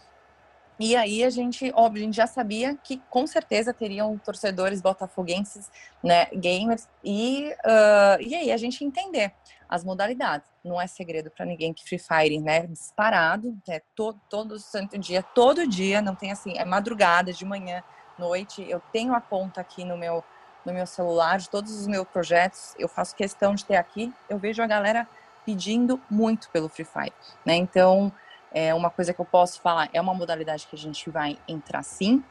E aí a gente, óbvio, a gente já sabia que com certeza teriam torcedores botafoguenses, né, gamers, e, uh, e aí a gente entender as modalidades. Não é segredo para ninguém que Free Fire, né, disparado, é todo, todo santo dia, todo dia, não tem assim, é madrugada, de manhã, noite, eu tenho a conta aqui no meu, no meu celular de todos os meus projetos, eu faço questão de ter aqui, eu vejo a galera pedindo muito pelo Free Fire, né, então é uma coisa que eu posso falar, é uma modalidade que a gente vai entrar sim.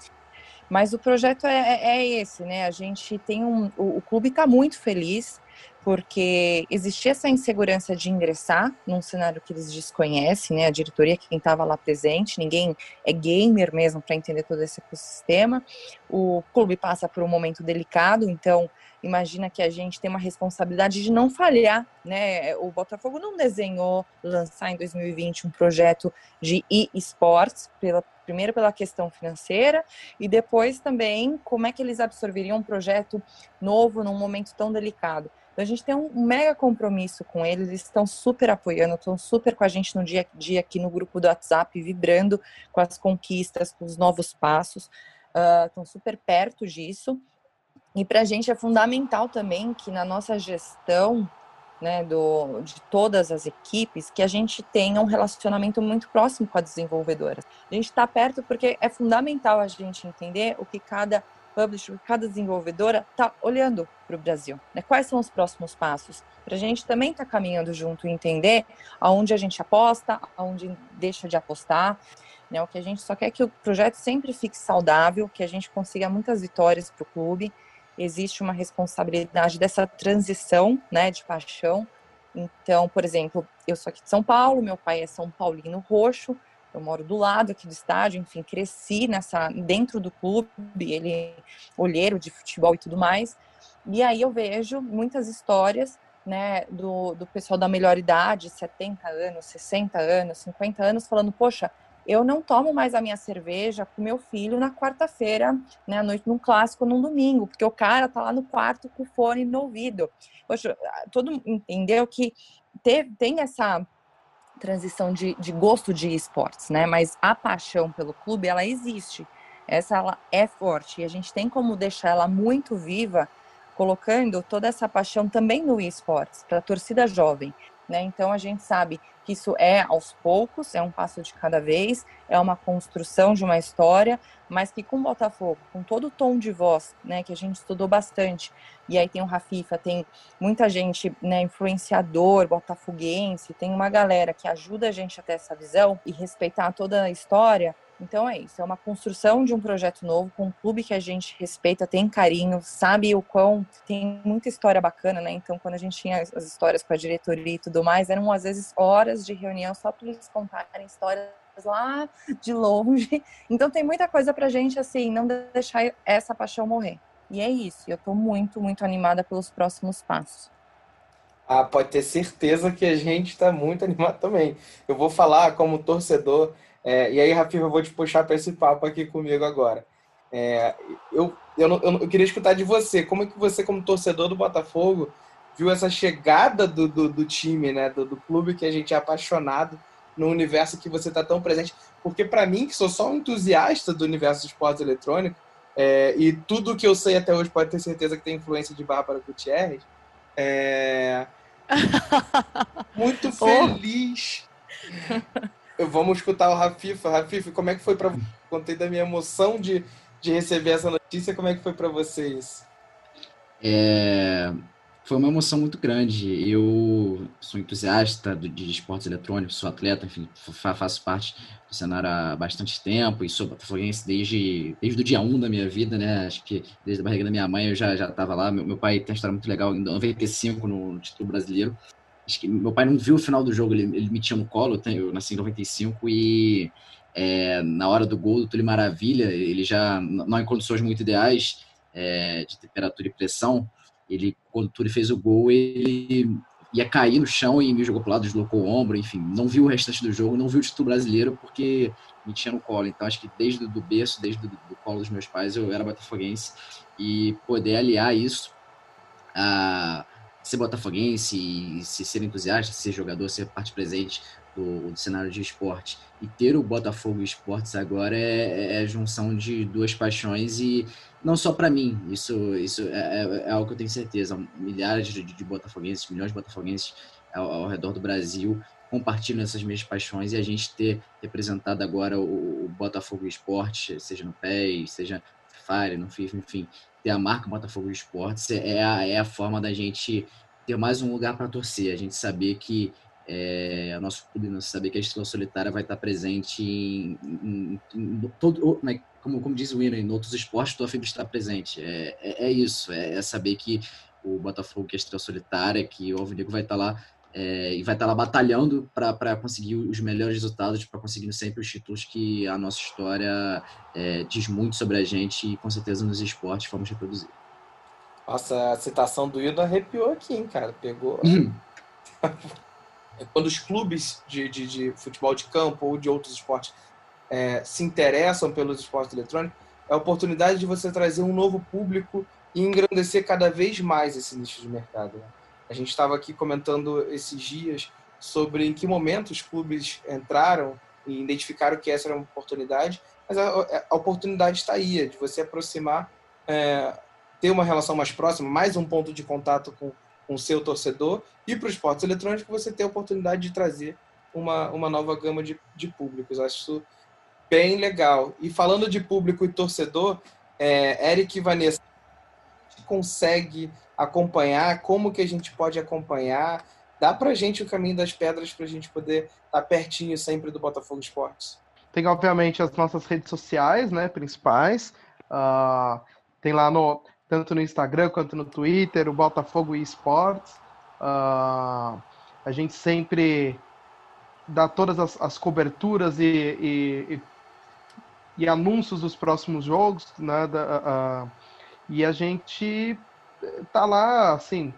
Mas o projeto é, é, é esse, né? A gente tem um. O, o clube está muito feliz porque existia essa insegurança de ingressar num cenário que eles desconhecem, né? A diretoria, quem estava lá presente, ninguém é gamer mesmo para entender todo esse ecossistema. O clube passa por um momento delicado, então imagina que a gente tem uma responsabilidade de não falhar, né? O Botafogo não desenhou lançar em 2020 um projeto de e-sports, pela, primeiro pela questão financeira e depois também como é que eles absorveriam um projeto novo num momento tão delicado. Então a gente tem um mega compromisso com eles, eles estão super apoiando, estão super com a gente no dia a dia aqui no grupo do WhatsApp, vibrando com as conquistas, com os novos passos, uh, estão super perto disso. E para a gente é fundamental também que na nossa gestão né, do, de todas as equipes, que a gente tenha um relacionamento muito próximo com a desenvolvedora. A gente está perto porque é fundamental a gente entender o que cada publisher, cada desenvolvedora está olhando para o Brasil. Né? Quais são os próximos passos? Para a gente também estar tá caminhando junto e entender aonde a gente aposta, aonde deixa de apostar. Né? O que a gente só quer é que o projeto sempre fique saudável, que a gente consiga muitas vitórias para o clube existe uma responsabilidade dessa transição, né, de paixão. Então, por exemplo, eu sou aqui de São Paulo, meu pai é São Paulino Roxo, eu moro do lado aqui do estádio, enfim, cresci nessa dentro do clube, ele olheiro de futebol e tudo mais. E aí eu vejo muitas histórias, né, do, do pessoal da melhor idade, 70 anos, 60 anos, 50 anos, falando, poxa, eu não tomo mais a minha cerveja com meu filho na quarta-feira, né, à noite, num clássico, num domingo, porque o cara tá lá no quarto com o fone no ouvido. Poxa, todo entendeu que tem essa transição de, de gosto de esportes, né? Mas a paixão pelo clube, ela existe. Essa ela é forte e a gente tem como deixar ela muito viva, colocando toda essa paixão também no esportes, para a torcida jovem. Né? Então a gente sabe que isso é aos poucos, é um passo de cada vez, é uma construção de uma história, mas que com o Botafogo, com todo o tom de voz, né, que a gente estudou bastante, e aí tem o Rafifa, tem muita gente, né, influenciador, botafoguense, tem uma galera que ajuda a gente a ter essa visão e respeitar toda a história, então é isso, é uma construção de um projeto novo com um clube que a gente respeita, tem carinho, sabe o quão tem muita história bacana, né? Então quando a gente tinha as histórias com a diretoria e tudo mais, eram às vezes horas de reunião só para eles contarem histórias lá de longe. Então tem muita coisa pra gente assim, não deixar essa paixão morrer. E é isso, eu tô muito, muito animada pelos próximos passos. Ah, pode ter certeza que a gente está muito animado também. Eu vou falar como torcedor é, e aí, Rafa, eu vou te puxar para esse papo aqui comigo agora. É, eu, eu, eu, eu, queria escutar de você, como é que você, como torcedor do Botafogo, viu essa chegada do, do, do time, né, do, do, clube que a gente é apaixonado, no universo que você está tão presente? Porque para mim, que sou só um entusiasta do universo de esportes eletrônicos, é, e tudo que eu sei até hoje pode ter certeza que tem influência de Bárbara Gutierrez, é... muito feliz Vamos escutar o Rafifa. Rafifa, como é que foi para você? Contei da minha emoção de, de receber essa notícia. Como é que foi para vocês? É... foi uma emoção muito grande. Eu sou entusiasta de esportes eletrônicos, sou atleta, enfim, faço parte do cenário há bastante tempo e sou botafoguense desde, desde o dia 1 da minha vida, né? Acho que desde a barriga da minha mãe eu já estava lá. Meu, meu, pai tem uma história muito legal, em 95 no, no título brasileiro. Acho que meu pai não viu o final do jogo, ele, ele me tinha no colo, eu nasci em 95 e é, na hora do gol do Túlio Maravilha, ele já, não em condições muito ideais é, de temperatura e pressão, ele, quando o Túlio fez o gol, ele ia cair no chão e me jogou para o lado, deslocou o ombro, enfim, não viu o restante do jogo, não viu o título brasileiro porque me tinha no colo. Então, acho que desde o berço, desde do colo dos meus pais, eu era botafoguense e poder aliar isso a ser botafoguense se ser entusiasta, ser jogador, ser parte presente do, do, cenário de esporte e ter o Botafogo Esportes agora é, é a junção de duas paixões e não só para mim, isso, isso é, é, é, algo que eu tenho certeza. Milhares de, de botafoguenses, milhões de botafoguenses ao, ao, redor do Brasil compartilham essas mesmas paixões e a gente ter representado agora o, o Botafogo Esporte, seja no PES, seja Fire, no FIFA, enfim, ter a marca Botafogo Esportes é a, é a forma da gente ter mais um lugar para torcer, a gente saber que é, o nosso clube, saber que a Estrela Solitária vai estar presente em, em, em todo, né, como, como diz o Winner, em outros esportes, fim de estar presente. É, é, é isso, é, é, saber que o Botafogo, que é a Estrela Solitária, que o Alvinegro vai estar lá é, e vai estar lá batalhando para conseguir os melhores resultados, para conseguir sempre os títulos que a nossa história é, diz muito sobre a gente e com certeza nos esportes vamos reproduzir. Nossa, a citação do Hildo arrepiou aqui, hein, cara? Pegou. Uhum. quando os clubes de, de, de, futebol de campo ou de outros esportes é, se interessam pelos esportes eletrônicos, é a oportunidade de você trazer um novo público e engrandecer cada vez mais esse nicho de mercado. Né? A gente estava aqui comentando esses dias sobre em que momento os clubes entraram e identificaram que essa era uma oportunidade, mas a, a oportunidade está aí, é de você aproximar, é, ter uma relação mais próxima, mais um ponto de contato com o seu torcedor e para os esportes eletrônicos você tem a oportunidade de trazer uma, uma nova gama de, de públicos. Acho isso bem legal. E falando de público e torcedor, é, Eric e Vanessa, consegue acompanhar? Como que a gente pode acompanhar? Dá para gente o caminho das pedras para a gente poder estar tá pertinho sempre do Botafogo Esportes? Tem, obviamente, as nossas redes sociais, né, principais. Uh, tem lá no tanto no Instagram quanto no Twitter, o Botafogo eSports. Uh, a gente sempre dá todas as, as coberturas e, e, e, e, anúncios dos próximos jogos, né? Da, uh, e a gente tá lá, assim,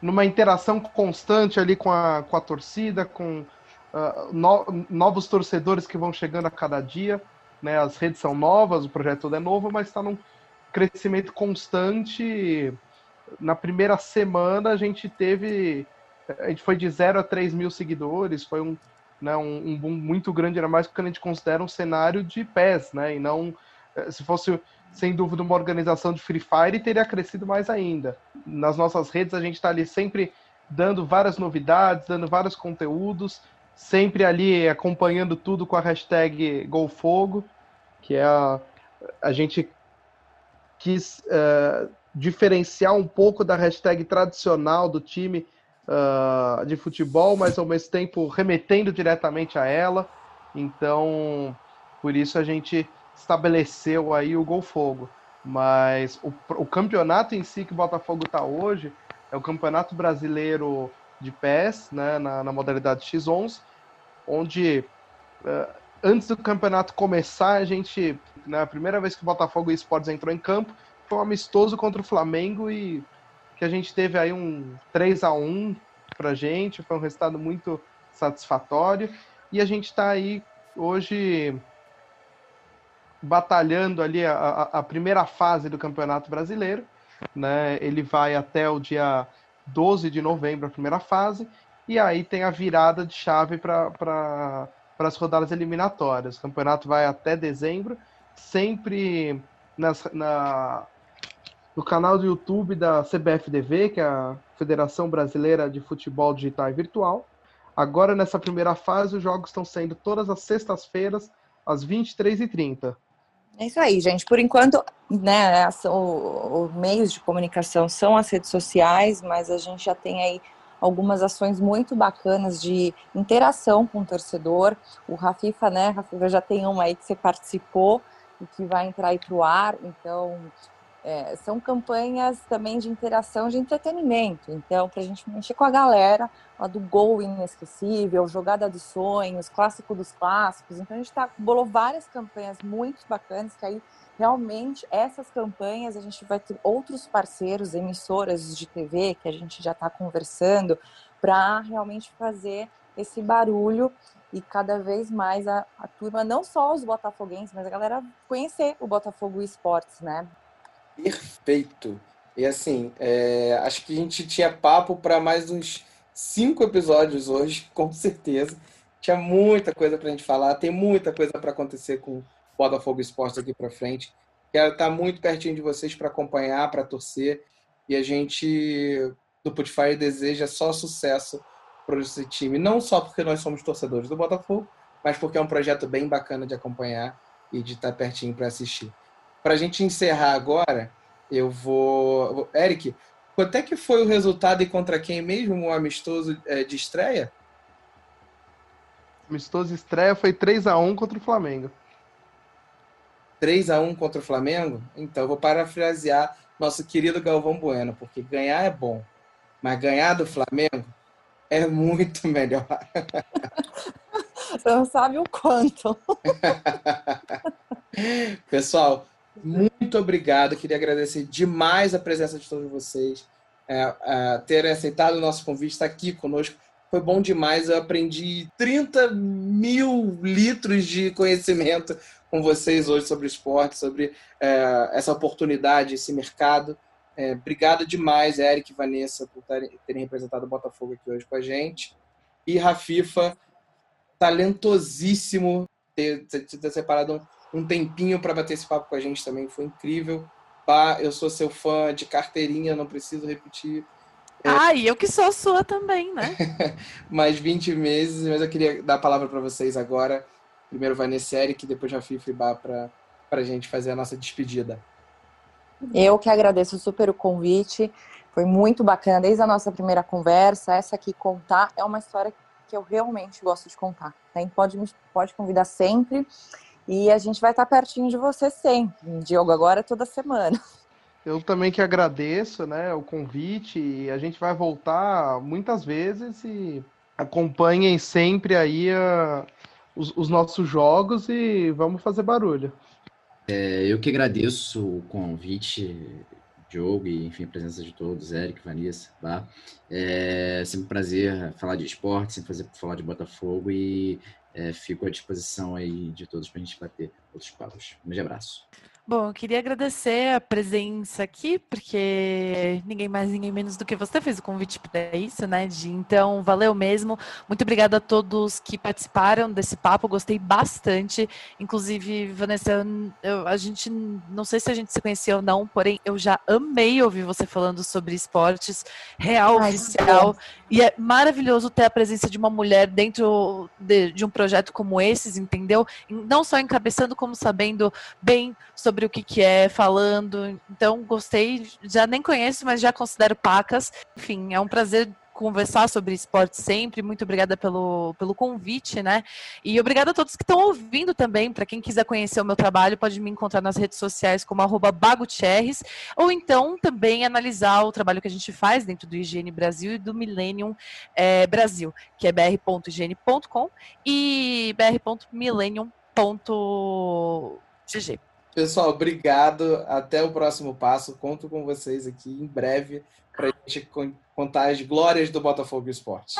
numa interação constante ali com a, com a torcida, com uh, no, novos torcedores que vão chegando a cada dia. Né? As redes são novas, o projeto todo é novo, mas está num crescimento constante. Na primeira semana a gente teve. A gente foi de 0 a 3 mil seguidores, foi um, né, um, um boom muito grande, ainda mais porque a gente considera um cenário de pés, né? E não. Eh, se fosse, sem dúvida, uma organização de Free Fire, teria crescido mais ainda. Nas nossas redes a gente está ali sempre dando várias novidades, dando vários conteúdos, sempre ali acompanhando tudo com a hashtag GolFogo, que é a, a gente quis uh, diferenciar um pouco da hashtag tradicional do time uh, de futebol, mas ao mesmo tempo remetendo diretamente a ela. Então, por isso a gente estabeleceu aí o Gol Fogo. Mas o, o campeonato em si que o Botafogo está hoje é o Campeonato Brasileiro de PES, né, na, na modalidade X11, onde uh, antes do campeonato começar, a gente, na né, primeira vez que o Botafogo Esportes entrou em campo, foi um amistoso contra o Flamengo e que a gente teve aí um 3 a 1 pra gente, foi um resultado muito satisfatório e a gente está aí hoje batalhando ali a, a, primeira fase do Campeonato Brasileiro, né? Ele vai até o dia 12 de novembro, a primeira fase, e aí tem a virada de chave para para as rodadas eliminatórias. O campeonato vai até dezembro, sempre nas, na, no canal do YouTube da CBFDV, que é a Federação Brasileira de Futebol Digital e Virtual. Agora, nessa primeira fase, os jogos estão sendo todas as sextas-feiras, às 23h30. É isso aí, gente. Por enquanto, né, os meios de comunicação são as redes sociais, mas a gente já tem aí algumas ações muito bacanas de interação com o torcedor. O Rafifa, né, Rafifa já tem uma aí que você participou e que vai entrar aí para o ar, então é, são campanhas também de interação, de entretenimento. Então, para a gente mexer com a galera, a do gol inesquecível, jogada dos sonhos, clássico dos clássicos. Então, a gente tá, bolou várias campanhas muito bacanas, que aí realmente essas campanhas a gente vai ter outros parceiros, emissoras de TV, que a gente já está conversando, para realmente fazer esse barulho e cada vez mais a, a turma, não só os botafoguenses, mas a galera conhecer o Botafogo Esportes, né? Perfeito. E assim, é, acho que a gente tinha papo para mais uns cinco episódios hoje, com certeza. Tinha muita coisa para a gente falar, tem muita coisa para acontecer com o Botafogo Esportes aqui para frente. Quero estar muito pertinho de vocês para acompanhar, para torcer. E a gente do Putfire deseja só sucesso para esse time, não só porque nós somos torcedores do Botafogo, mas porque é um projeto bem bacana de acompanhar e de estar pertinho para assistir. Para a gente encerrar agora, eu vou. Eric, quanto é que foi o resultado e contra quem mesmo o amistoso é, de estreia? Amistoso de estreia foi 3 a 1 contra o Flamengo. 3 a 1 contra o Flamengo? Então, eu vou parafrasear nosso querido Galvão Bueno, porque ganhar é bom, mas ganhar do Flamengo é muito melhor. Você não sabe o quanto. Pessoal, muito obrigado. Queria agradecer demais a presença de todos vocês, é, é, terem aceitado o nosso convite, estar aqui conosco. Foi bom demais. Eu aprendi 30 mil litros de conhecimento com vocês hoje sobre esporte, sobre é, essa oportunidade, esse mercado. É, obrigado demais, Eric e Vanessa, por terem, terem representado o Botafogo aqui hoje com a gente. E Rafifa, talentosíssimo ter, ter, ter separado um, um tempinho para bater esse papo com a gente também. Foi incrível. Bah, eu sou seu fã de carteirinha, não preciso repetir. É... Ah, e eu que sou sua também, né? Mais 20 meses, mas eu queria dar a palavra para vocês agora. Primeiro Vanessa Eric, depois Rafifa e Bá para a gente fazer a nossa despedida. Eu que agradeço super o convite. Foi muito bacana desde a nossa primeira conversa. Essa aqui contar é uma história que eu realmente gosto de contar. Então pode me pode convidar sempre e a gente vai estar pertinho de você sempre. Diogo agora toda semana. Eu também que agradeço, né, o convite e a gente vai voltar muitas vezes e acompanhem sempre aí a, os, os nossos jogos e vamos fazer barulho. É, eu que agradeço o convite, Diogo, e enfim, a presença de todos, Eric, Vanessa, tá? É sempre um prazer falar de esporte, sempre fazer falar de Botafogo e é, fico à disposição aí de todos para a gente bater outros papos. Um grande abraço. Bom, eu queria agradecer a presença aqui, porque ninguém mais, ninguém menos do que você fez o convite para isso, né, Di? Então, valeu mesmo. Muito obrigada a todos que participaram desse papo, gostei bastante. Inclusive, Vanessa, eu, a gente, não sei se a gente se conhecia ou não, porém, eu já amei ouvir você falando sobre esportes, real, Ai, oficial. E é maravilhoso ter a presença de uma mulher dentro de, de um projeto como esses, entendeu? Não só encabeçando, como sabendo bem sobre o que, que é, falando. Então, gostei. Já nem conheço, mas já considero pacas. Enfim, é um prazer conversar sobre esporte sempre. Muito obrigada pelo, pelo convite, né? E obrigada a todos que estão ouvindo também. Para quem quiser conhecer o meu trabalho, pode me encontrar nas redes sociais como @bagucherres ou então também analisar o trabalho que a gente faz dentro do Higiene Brasil e do Millennium é, Brasil, que é br.higiene.com e br.millennium.gg. Pessoal, obrigado. Até o próximo passo. Conto com vocês aqui em breve para a gente contar as glórias do Botafogo Esporte.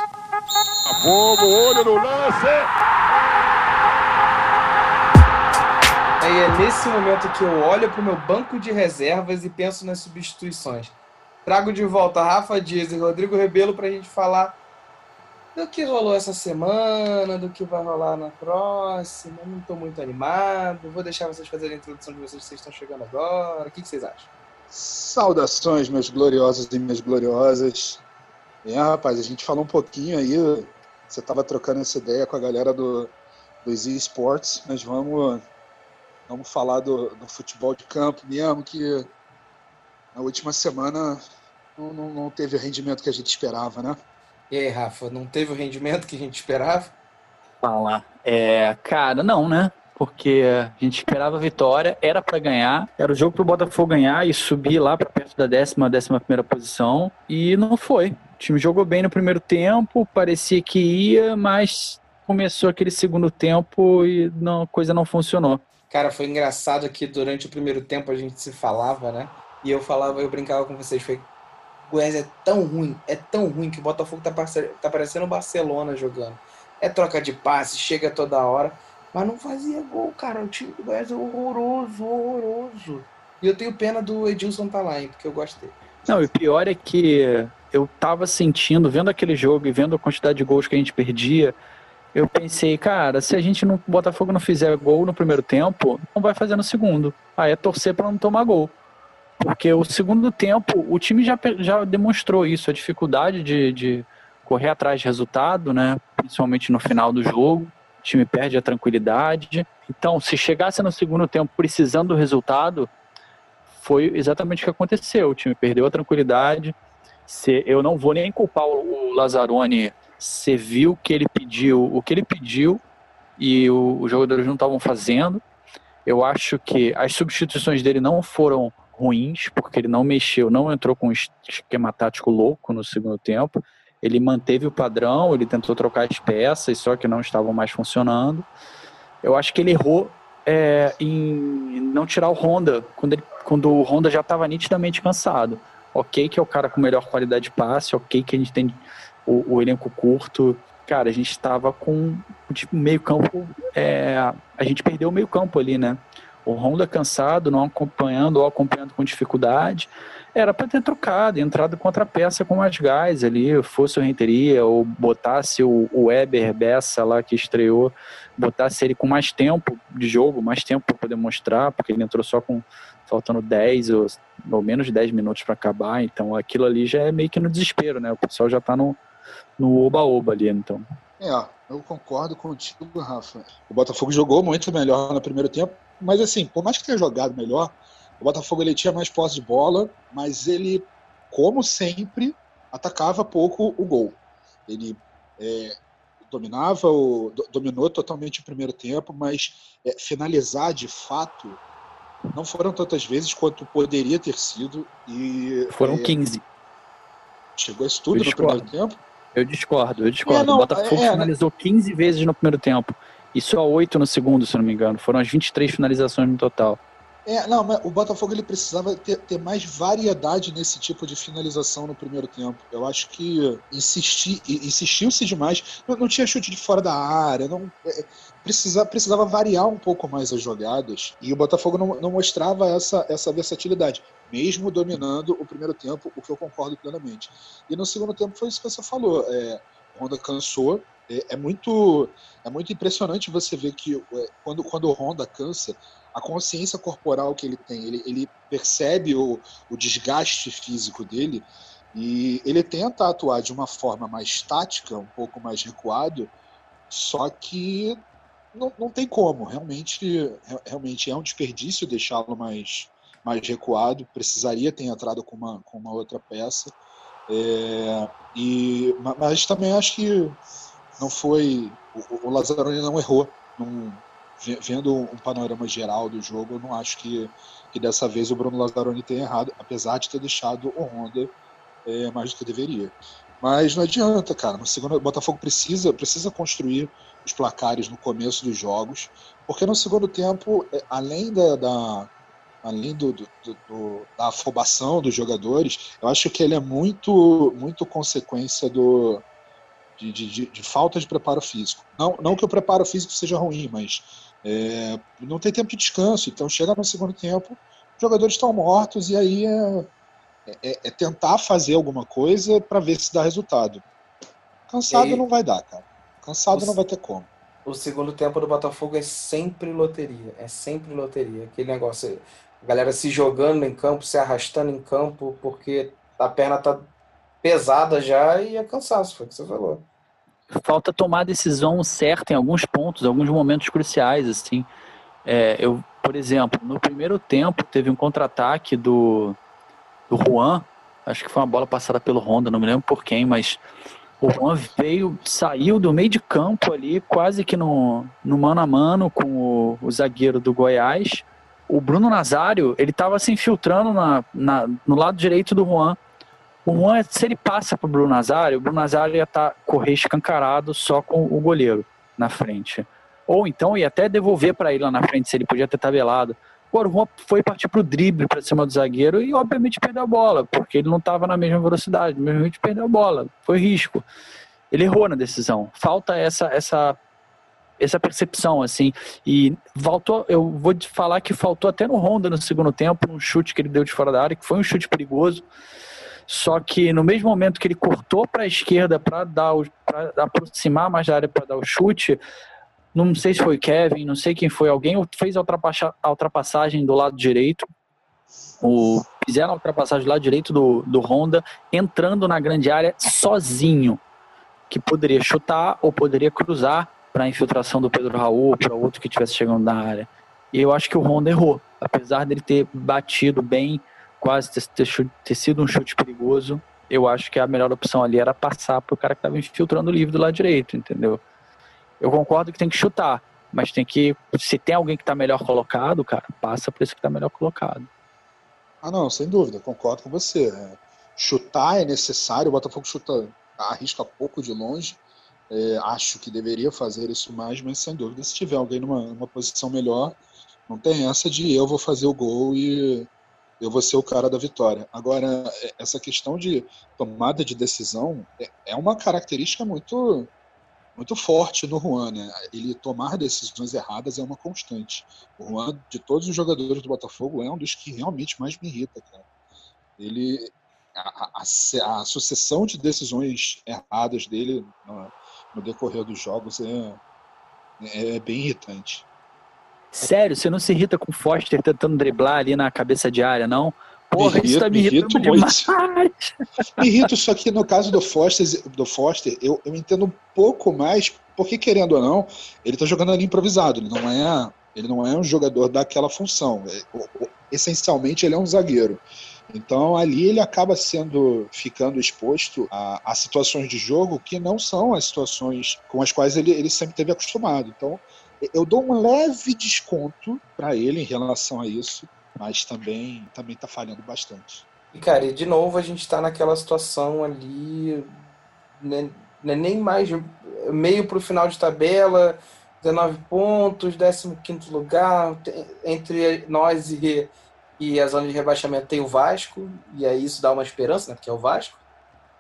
Fogo, olho no lance! E é nesse momento que eu olho para o meu banco de reservas e penso nas substituições. Trago de volta Rafa Dias e Rodrigo Rebelo para a gente falar do que rolou essa semana, do que vai rolar na próxima. Não estou muito animado. Vou deixar vocês fazerem a introdução de vocês, vocês estão chegando agora. O que, que vocês acham? Saudações, meus gloriosos e minhas gloriosas. É, rapaz, a gente falou um pouquinho aí. Você estava trocando essa ideia com a galera do, dos eSports, mas vamos Vamos falar do, do futebol de campo mesmo, que na última semana não, não, não teve o rendimento que a gente esperava, né? E aí, Rafa, não teve o rendimento que a gente esperava? Fala. É, cara, não, né? Porque a gente esperava a vitória, era para ganhar, era o jogo pro Botafogo ganhar e subir lá para perto da décima, décima primeira posição, e não foi. O time jogou bem no primeiro tempo, parecia que ia, mas começou aquele segundo tempo e não, a coisa não funcionou. Cara, foi engraçado que durante o primeiro tempo a gente se falava, né? E eu falava, eu brincava com vocês, foi Goiás é tão ruim, é tão ruim que o Botafogo tá, tá parecendo o Barcelona jogando. É troca de passe, chega toda hora, mas não fazia gol, cara. O time do Goiás é horroroso, horroroso. E eu tenho pena do Edilson tá lá, hein, porque eu gostei. Não, o pior é que eu tava sentindo, vendo aquele jogo e vendo a quantidade de gols que a gente perdia, eu pensei, cara, se a gente no Botafogo não fizer gol no primeiro tempo, não vai fazer no segundo. Aí é torcer para não tomar gol. Porque o segundo tempo, o time já, já demonstrou isso, a dificuldade de, de correr atrás de resultado, né? Principalmente no final do jogo. O time perde a tranquilidade. Então, se chegasse no segundo tempo precisando do resultado, foi exatamente o que aconteceu. O time perdeu a tranquilidade. Se, eu não vou nem culpar o Lazzaroni. Você viu que ele pediu o que ele pediu e o, os jogadores não estavam fazendo. Eu acho que as substituições dele não foram ruins, porque ele não mexeu, não entrou com um esquema tático louco no segundo tempo. Ele manteve o padrão, ele tentou trocar as peças, só que não estavam mais funcionando. Eu acho que ele errou é, em não tirar o Honda, quando, ele, quando o Honda já estava nitidamente cansado. Ok que é o cara com melhor qualidade de passe, ok que a gente tem o, o elenco curto. Cara, a gente estava com tipo, meio campo, é, a gente perdeu o meio campo ali, né? O Honda cansado, não acompanhando ou acompanhando com dificuldade, era para ter trocado, entrado contra peça com mais gás ali, fosse o Renteria ou botasse o, Weber Bessa lá que estreou, botasse ele com mais tempo de jogo, mais tempo para poder mostrar, porque ele entrou só com faltando 10 ou, ou menos de 10 minutos para acabar, então aquilo ali já é meio que no desespero, né? O pessoal já está no no oba-oba ali, então. É, eu concordo contigo, Rafa. O Botafogo jogou muito melhor no primeiro tempo, mas assim, por mais que tenha jogado melhor, o Botafogo ele tinha mais posse de bola, mas ele, como sempre, atacava pouco o gol. Ele é, dominava, o, dominou totalmente o primeiro tempo, mas é, finalizar de fato não foram tantas vezes quanto poderia ter sido. E, foram é, 15. Chegou isso tudo no primeiro tempo? Eu discordo, eu discordo. É, não, o Botafogo é, finalizou 15 vezes no primeiro tempo. E só 8 no segundo, se não me engano. Foram as 23 finalizações no total. É, não, mas o Botafogo ele precisava ter, ter, mais variedade nesse tipo de finalização no primeiro tempo. Eu acho que insisti, insistiu-se demais. Não, não, tinha chute de fora da área, não é, precisa, precisava variar um pouco mais as jogadas. E o Botafogo não, não mostrava essa, essa versatilidade, mesmo dominando o primeiro tempo, o que eu concordo plenamente. E no segundo tempo foi isso que você falou. É, Honda cansou. É, é, muito, é muito impressionante você ver que é, quando, quando o Honda cansa, a consciência corporal que ele tem, ele, ele percebe o, o desgaste físico dele e ele tenta atuar de uma forma mais tática, um pouco mais recuado, só que não, não tem como. Realmente, realmente é um desperdício deixá-lo mais, mais recuado. Precisaria ter entrado com uma, com uma outra peça. É, e, mas também acho que não foi. O, o Lazzaroni não errou. Vendo um panorama geral do jogo, eu não acho que, que dessa vez o Bruno Lazzaroni tenha errado, apesar de ter deixado o Honda é, mais do que deveria. Mas não adianta, cara. No segundo, o Botafogo precisa, precisa construir os placares no começo dos jogos, porque no segundo tempo, é, além da, da além do, do, do, da afobação dos jogadores, eu acho que ele é muito, muito consequência do, de, de, de, falta de preparo físico. Não, não que o preparo físico seja ruim, mas é, não tem tempo de descanso. Então chega no segundo tempo, os jogadores estão mortos e aí é, é, é tentar fazer alguma coisa para ver se dá resultado. Cansado aí, não vai dar, cara. Cansado o, não vai ter como. O segundo tempo do Botafogo é sempre loteria. É sempre loteria. Aquele negócio, a galera se jogando em campo, se arrastando em campo, porque a perna tá pesada já e é cansaço, foi o que você falou. Falta tomar a decisão certa em alguns pontos, alguns momentos cruciais, assim. É, eu Por exemplo, no primeiro tempo teve um contra-ataque do, do Juan, acho que foi uma bola passada pelo Honda, não me lembro por quem, mas o Juan veio, saiu do meio de campo ali, quase que no, no mano a mano com o, o zagueiro do Goiás. O Bruno Nazário, ele estava se infiltrando na, na, no lado direito do Juan. O Juan, se ele passa para o Bruno Nazário, o Bruno Nazário ia estar tá, correr escancarado só com o goleiro na frente. Ou então ia até devolver para ele lá na frente, se ele podia ter tabelado. Agora o Juan foi partir para o drible para cima do zagueiro e obviamente perdeu a bola, porque ele não estava na mesma velocidade, jeito perdeu a bola, foi risco. Ele errou na decisão. Falta essa essa essa percepção assim e voltou eu vou te falar que faltou até no Honda no segundo tempo um chute que ele deu de fora da área que foi um chute perigoso só que no mesmo momento que ele cortou para a esquerda para dar para aproximar mais da área para dar o chute não sei se foi Kevin, não sei quem foi, alguém fez a, a ultrapassagem do lado direito, o, fizeram a ultrapassagem do lado direito do, do Honda, entrando na grande área sozinho, que poderia chutar ou poderia cruzar para a infiltração do Pedro Raul, para outro que estivesse chegando na área. E eu acho que o Honda errou, apesar dele ter batido bem, quase ter, ter, sido um chute perigoso, eu acho que a melhor opção ali era passar para o cara que estava infiltrando o livre do lado direito, entendeu? Eu concordo que tem que chutar, mas tem que. Se tem alguém que está melhor colocado, cara, passa para esse que está melhor colocado. Ah, não, sem dúvida, concordo com você. É, chutar é necessário, o Botafogo chuta, arrisca pouco de longe. É, acho que deveria fazer isso mais, mas sem dúvida, se tiver alguém numa, numa posição melhor, não tem essa de eu vou fazer o gol e eu vou ser o cara da vitória. Agora, é, essa questão de tomada de decisão é, é uma característica muito muito forte no Juan, né? Ele tomar decisões erradas é uma constante. O Juan, de todos os jogadores do Botafogo, é um dos que realmente mais me irrita, cara. Ele. A, a, a sucessão de decisões erradas dele no, no decorrer dos jogos é, é bem irritante. Sério, você não se irrita com o Foster tentando driblar ali na cabeça de área, não? Porra, isso tá me irritando demais. Me irrito, só que no caso do Foster, do Foster eu, eu entendo um pouco mais, porque querendo ou não, ele tá jogando ali improvisado, ele não é, ele não é um jogador daquela função. É, essencialmente ele é um zagueiro. Então ali ele acaba sendo, ficando exposto a, a, situações de jogo que não são as situações com as quais ele, ele sempre teve acostumado. Então eu dou um leve desconto para ele em relação a isso, mas também também está falhando bastante. E cara, e de novo a gente está naquela situação ali, né, né nem mais meio para o final de tabela, 19 pontos, 15 lugar, entre nós e, e a zona de rebaixamento tem o Vasco, e aí isso dá uma esperança, né, porque é o Vasco.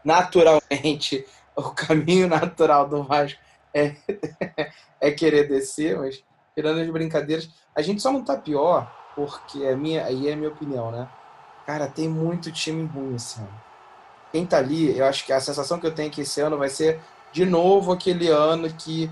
Naturalmente, o caminho natural do Vasco é, é querer descer, mas tirando as brincadeiras, a gente só não tá pior porque é minha, aí é a minha opinião, né? Cara, tem muito time ruim esse ano. Quem tá ali, eu acho que a sensação que eu tenho é que esse ano vai ser de novo aquele ano que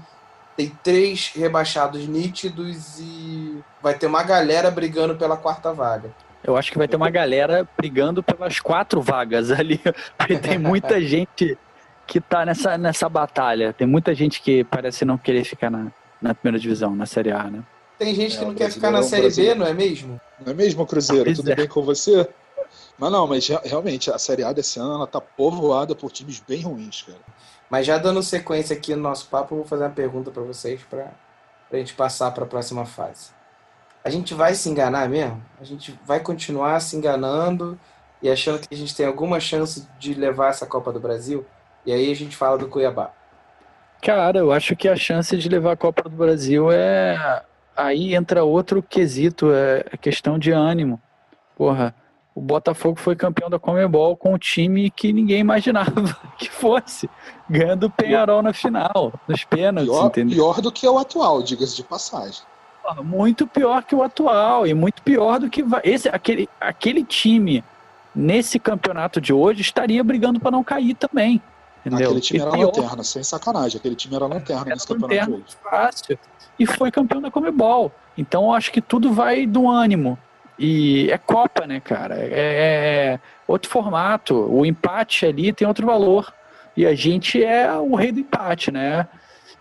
tem três rebaixados nítidos e vai ter uma galera brigando pela quarta vaga. Eu acho que vai ter uma galera brigando pelas quatro vagas ali, porque tem muita gente que tá nessa, nessa batalha. Tem muita gente que parece não querer ficar na, na primeira divisão, na Série A, né? Tem gente que é, não quer ficar na Série B, não é mesmo? Não é mesmo, Cruzeiro? Pois Tudo é. bem com você? Mas não, mas realmente a Série A desse ano ela tá povoada por times bem ruins, cara. Mas já dando sequência aqui no nosso papo, eu vou fazer uma pergunta para vocês para a gente passar para a próxima fase. A gente vai se enganar mesmo? A gente vai continuar se enganando e achando que a gente tem alguma chance de levar essa Copa do Brasil? E aí a gente fala do Cuiabá. Cara, eu acho que a chance de levar a Copa do Brasil é aí entra outro quesito, é a questão de ânimo. Porra, o Botafogo foi campeão da Comebol com um time que ninguém imaginava que fosse, ganhando o Penharol na final, nos pênaltis, pior, entendeu? Pior do que o atual, diga-se de passagem. Muito pior que o atual e muito pior do que esse aquele aquele time nesse campeonato de hoje estaria brigando para não cair também. Entendeu? Aquele time e era pior, lanterna, sem sacanagem. Aquele time era lanterna era nesse lanterna campeonato de hoje. Fácil e foi campeão da Comebol. Então eu acho que tudo vai do ânimo. E é Copa, né, cara? É, é, é outro formato. O empate ali tem outro valor. E a gente é o rei do empate, né?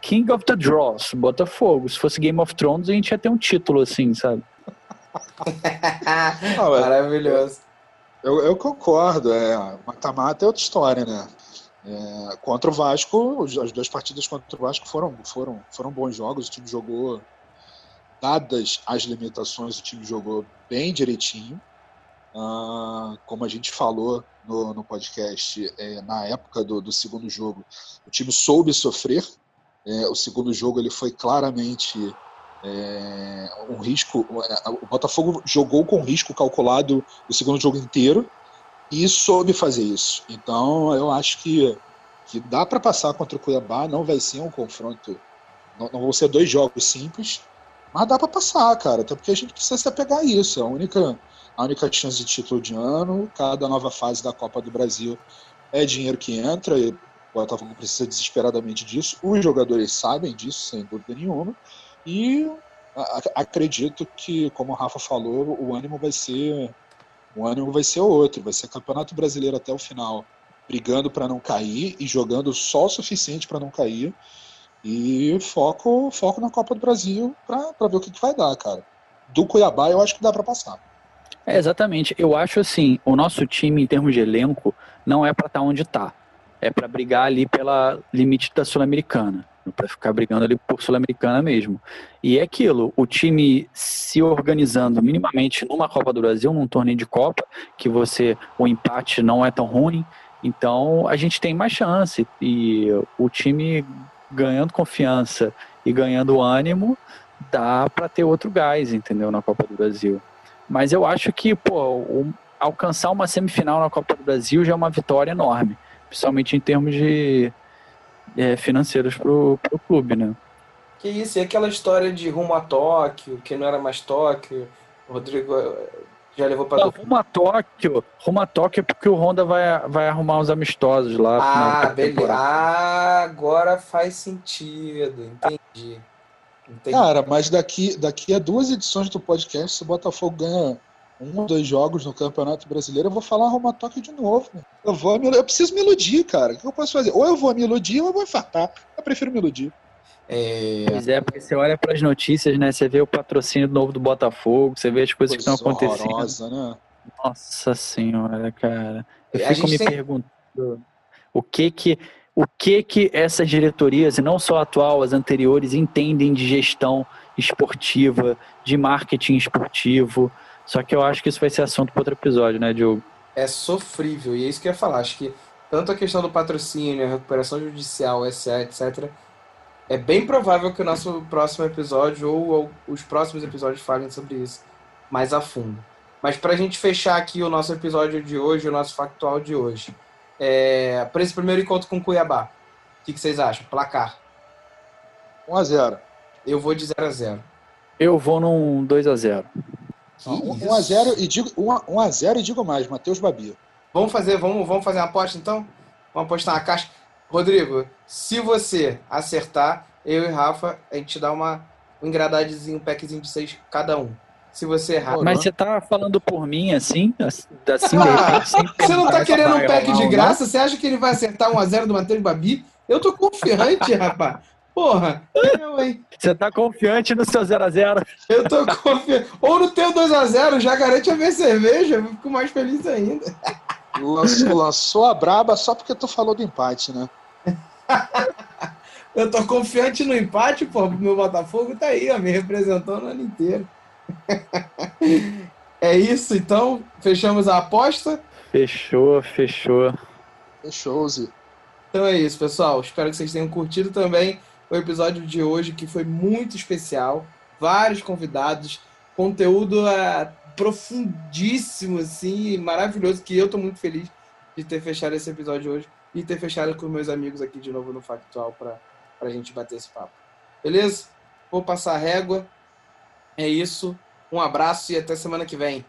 King of the Draws, Botafogo. Se fosse Game of Thrones, a gente ia ter um título assim, sabe? É- Maravilhoso. Eu, eu concordo, é, mata-mata é outra história, né? É, contra o Vasco, as duas partidas contra o Vasco foram, foram, foram bons jogos, o time jogou, dadas as limitações, o time jogou bem direitinho. Ah, como a gente falou no, no podcast, é, na época do, do segundo jogo, o time soube sofrer. É, o segundo jogo ele foi claramente é, um risco. O Botafogo jogou com risco calculado o segundo jogo inteiro e soube fazer isso. Então eu acho que, que dá para passar contra o Cuiabá, não vai ser um confronto, não, não vão ser dois jogos simples, mas dá para passar, cara, até porque a gente precisa se apegar a isso. É a única, a única chance de título de ano, cada nova fase da Copa do Brasil é dinheiro que entra, e o Botafogo precisa desesperadamente disso. Os jogadores sabem disso, sem dúvida nenhuma, e acredito que, como o Rafa falou, o ânimo vai ser o ânimo vai ser outro, vai ser Campeonato Brasileiro até o final, brigando para não cair e jogando só o suficiente para não cair. E foco, foco na Copa do Brasil para ver o que, que vai dar, cara. Do Cuiabá eu acho que dá para passar. É, exatamente. Eu acho assim, o nosso time, em termos de elenco, não é para estar onde está. É para brigar ali pela limite da Sul-Americana. Para ficar brigando ali por Sul-Americana mesmo. E é aquilo, o time se organizando minimamente numa Copa do Brasil, num torneio de Copa, que você, o empate não é tão ruim, então a gente tem mais chance. E o time ganhando confiança e ganhando ânimo, dá para ter outro gás, entendeu, na Copa do Brasil. Mas eu acho que, pô, o- alcançar uma semifinal na Copa do Brasil já é uma vitória enorme, principalmente em termos de é, financeiros pro, pro clube, né? Que isso, e aquela história de rumo a Tóquio, que não era mais Tóquio, o Rodrigo eh, já levou para Não, rumo a Tóquio, rumo a Tóquio é porque o Honda vai, vai arrumar os amistosos lá. Ah, beleza. Ah, agora faz sentido. Entendi. Entendi. Cara, mas daqui, daqui a duas edições do podcast, se o Botafogo ganha um ou dois jogos no Campeonato Brasileiro, eu vou falar Roma Tóquio de novo. né? Eu, vou, eu preciso me iludir, cara. O que eu posso fazer? Ou eu vou me iludir ou eu vou infartar. Eu prefiro me iludir. É, Pois é, porque você olha para as notícias, né? Você vê o patrocínio novo do Botafogo, você vê as coisas que estão Coisa acontecendo. horrorosa, né? Nossa senhora, cara. Eu A fico me tem- perguntando o que que o que que essas diretorias, e não só a atual, as anteriores, entendem de gestão esportiva, de marketing esportivo. Só que eu acho que isso vai ser assunto para outro episódio, né, Diogo? é sofrível, e é isso que eu ia falar. Acho que tanto a questão do patrocínio, a recuperação judicial, SA, etc., é bem provável que o nosso próximo episódio ou, ou os próximos episódios falem sobre isso mais a fundo. Mas para a gente fechar aqui o nosso episódio de hoje, o nosso factual de hoje, é, para esse primeiro encontro com o Cuiabá, o que, que vocês acham? Placar. 1x0. Eu vou de 0 a 0 Eu vou num 2 a 0 Que 1x0 e digo 1x0 e digo mais, Matheus Babi. Vamos fazer, vamos, vamos fazer uma aposta então? Vamos apostar na caixa. Rodrigo, se você acertar, eu e Rafa, a gente dá uma, um engradadezinho, um packzinho de seis cada um. Se você errar. Mas você tá falando por mim assim, assim, de Ah, sem Você não tá querendo um pack de graça? Você acha que ele vai acertar 1x0 do Matheus Babi? Eu tô confiante, rapaz. Porra, eu, hein? Você tá confiante no seu 0x0? Eu tô confiante. Ou no teu 2x0, já garante a minha cerveja, eu fico mais feliz ainda. Lançou, lançou a braba só porque tu falou do empate, né? Eu tô confiante no empate, pô. O meu Botafogo tá aí, ó, me representou no ano inteiro. É isso, então. Fechamos a aposta. Fechou, fechou. Fechou, Zi. Então é isso, pessoal. Espero que vocês tenham curtido também o episódio de hoje, que foi muito especial. Vários convidados, conteúdo é, profundíssimo, assim, maravilhoso, que eu tô muito feliz de ter fechado esse episódio hoje e ter fechado com meus amigos aqui de novo no Factual para a gente bater esse papo. Beleza? Vou passar a régua. É isso. Um abraço e até semana que vem.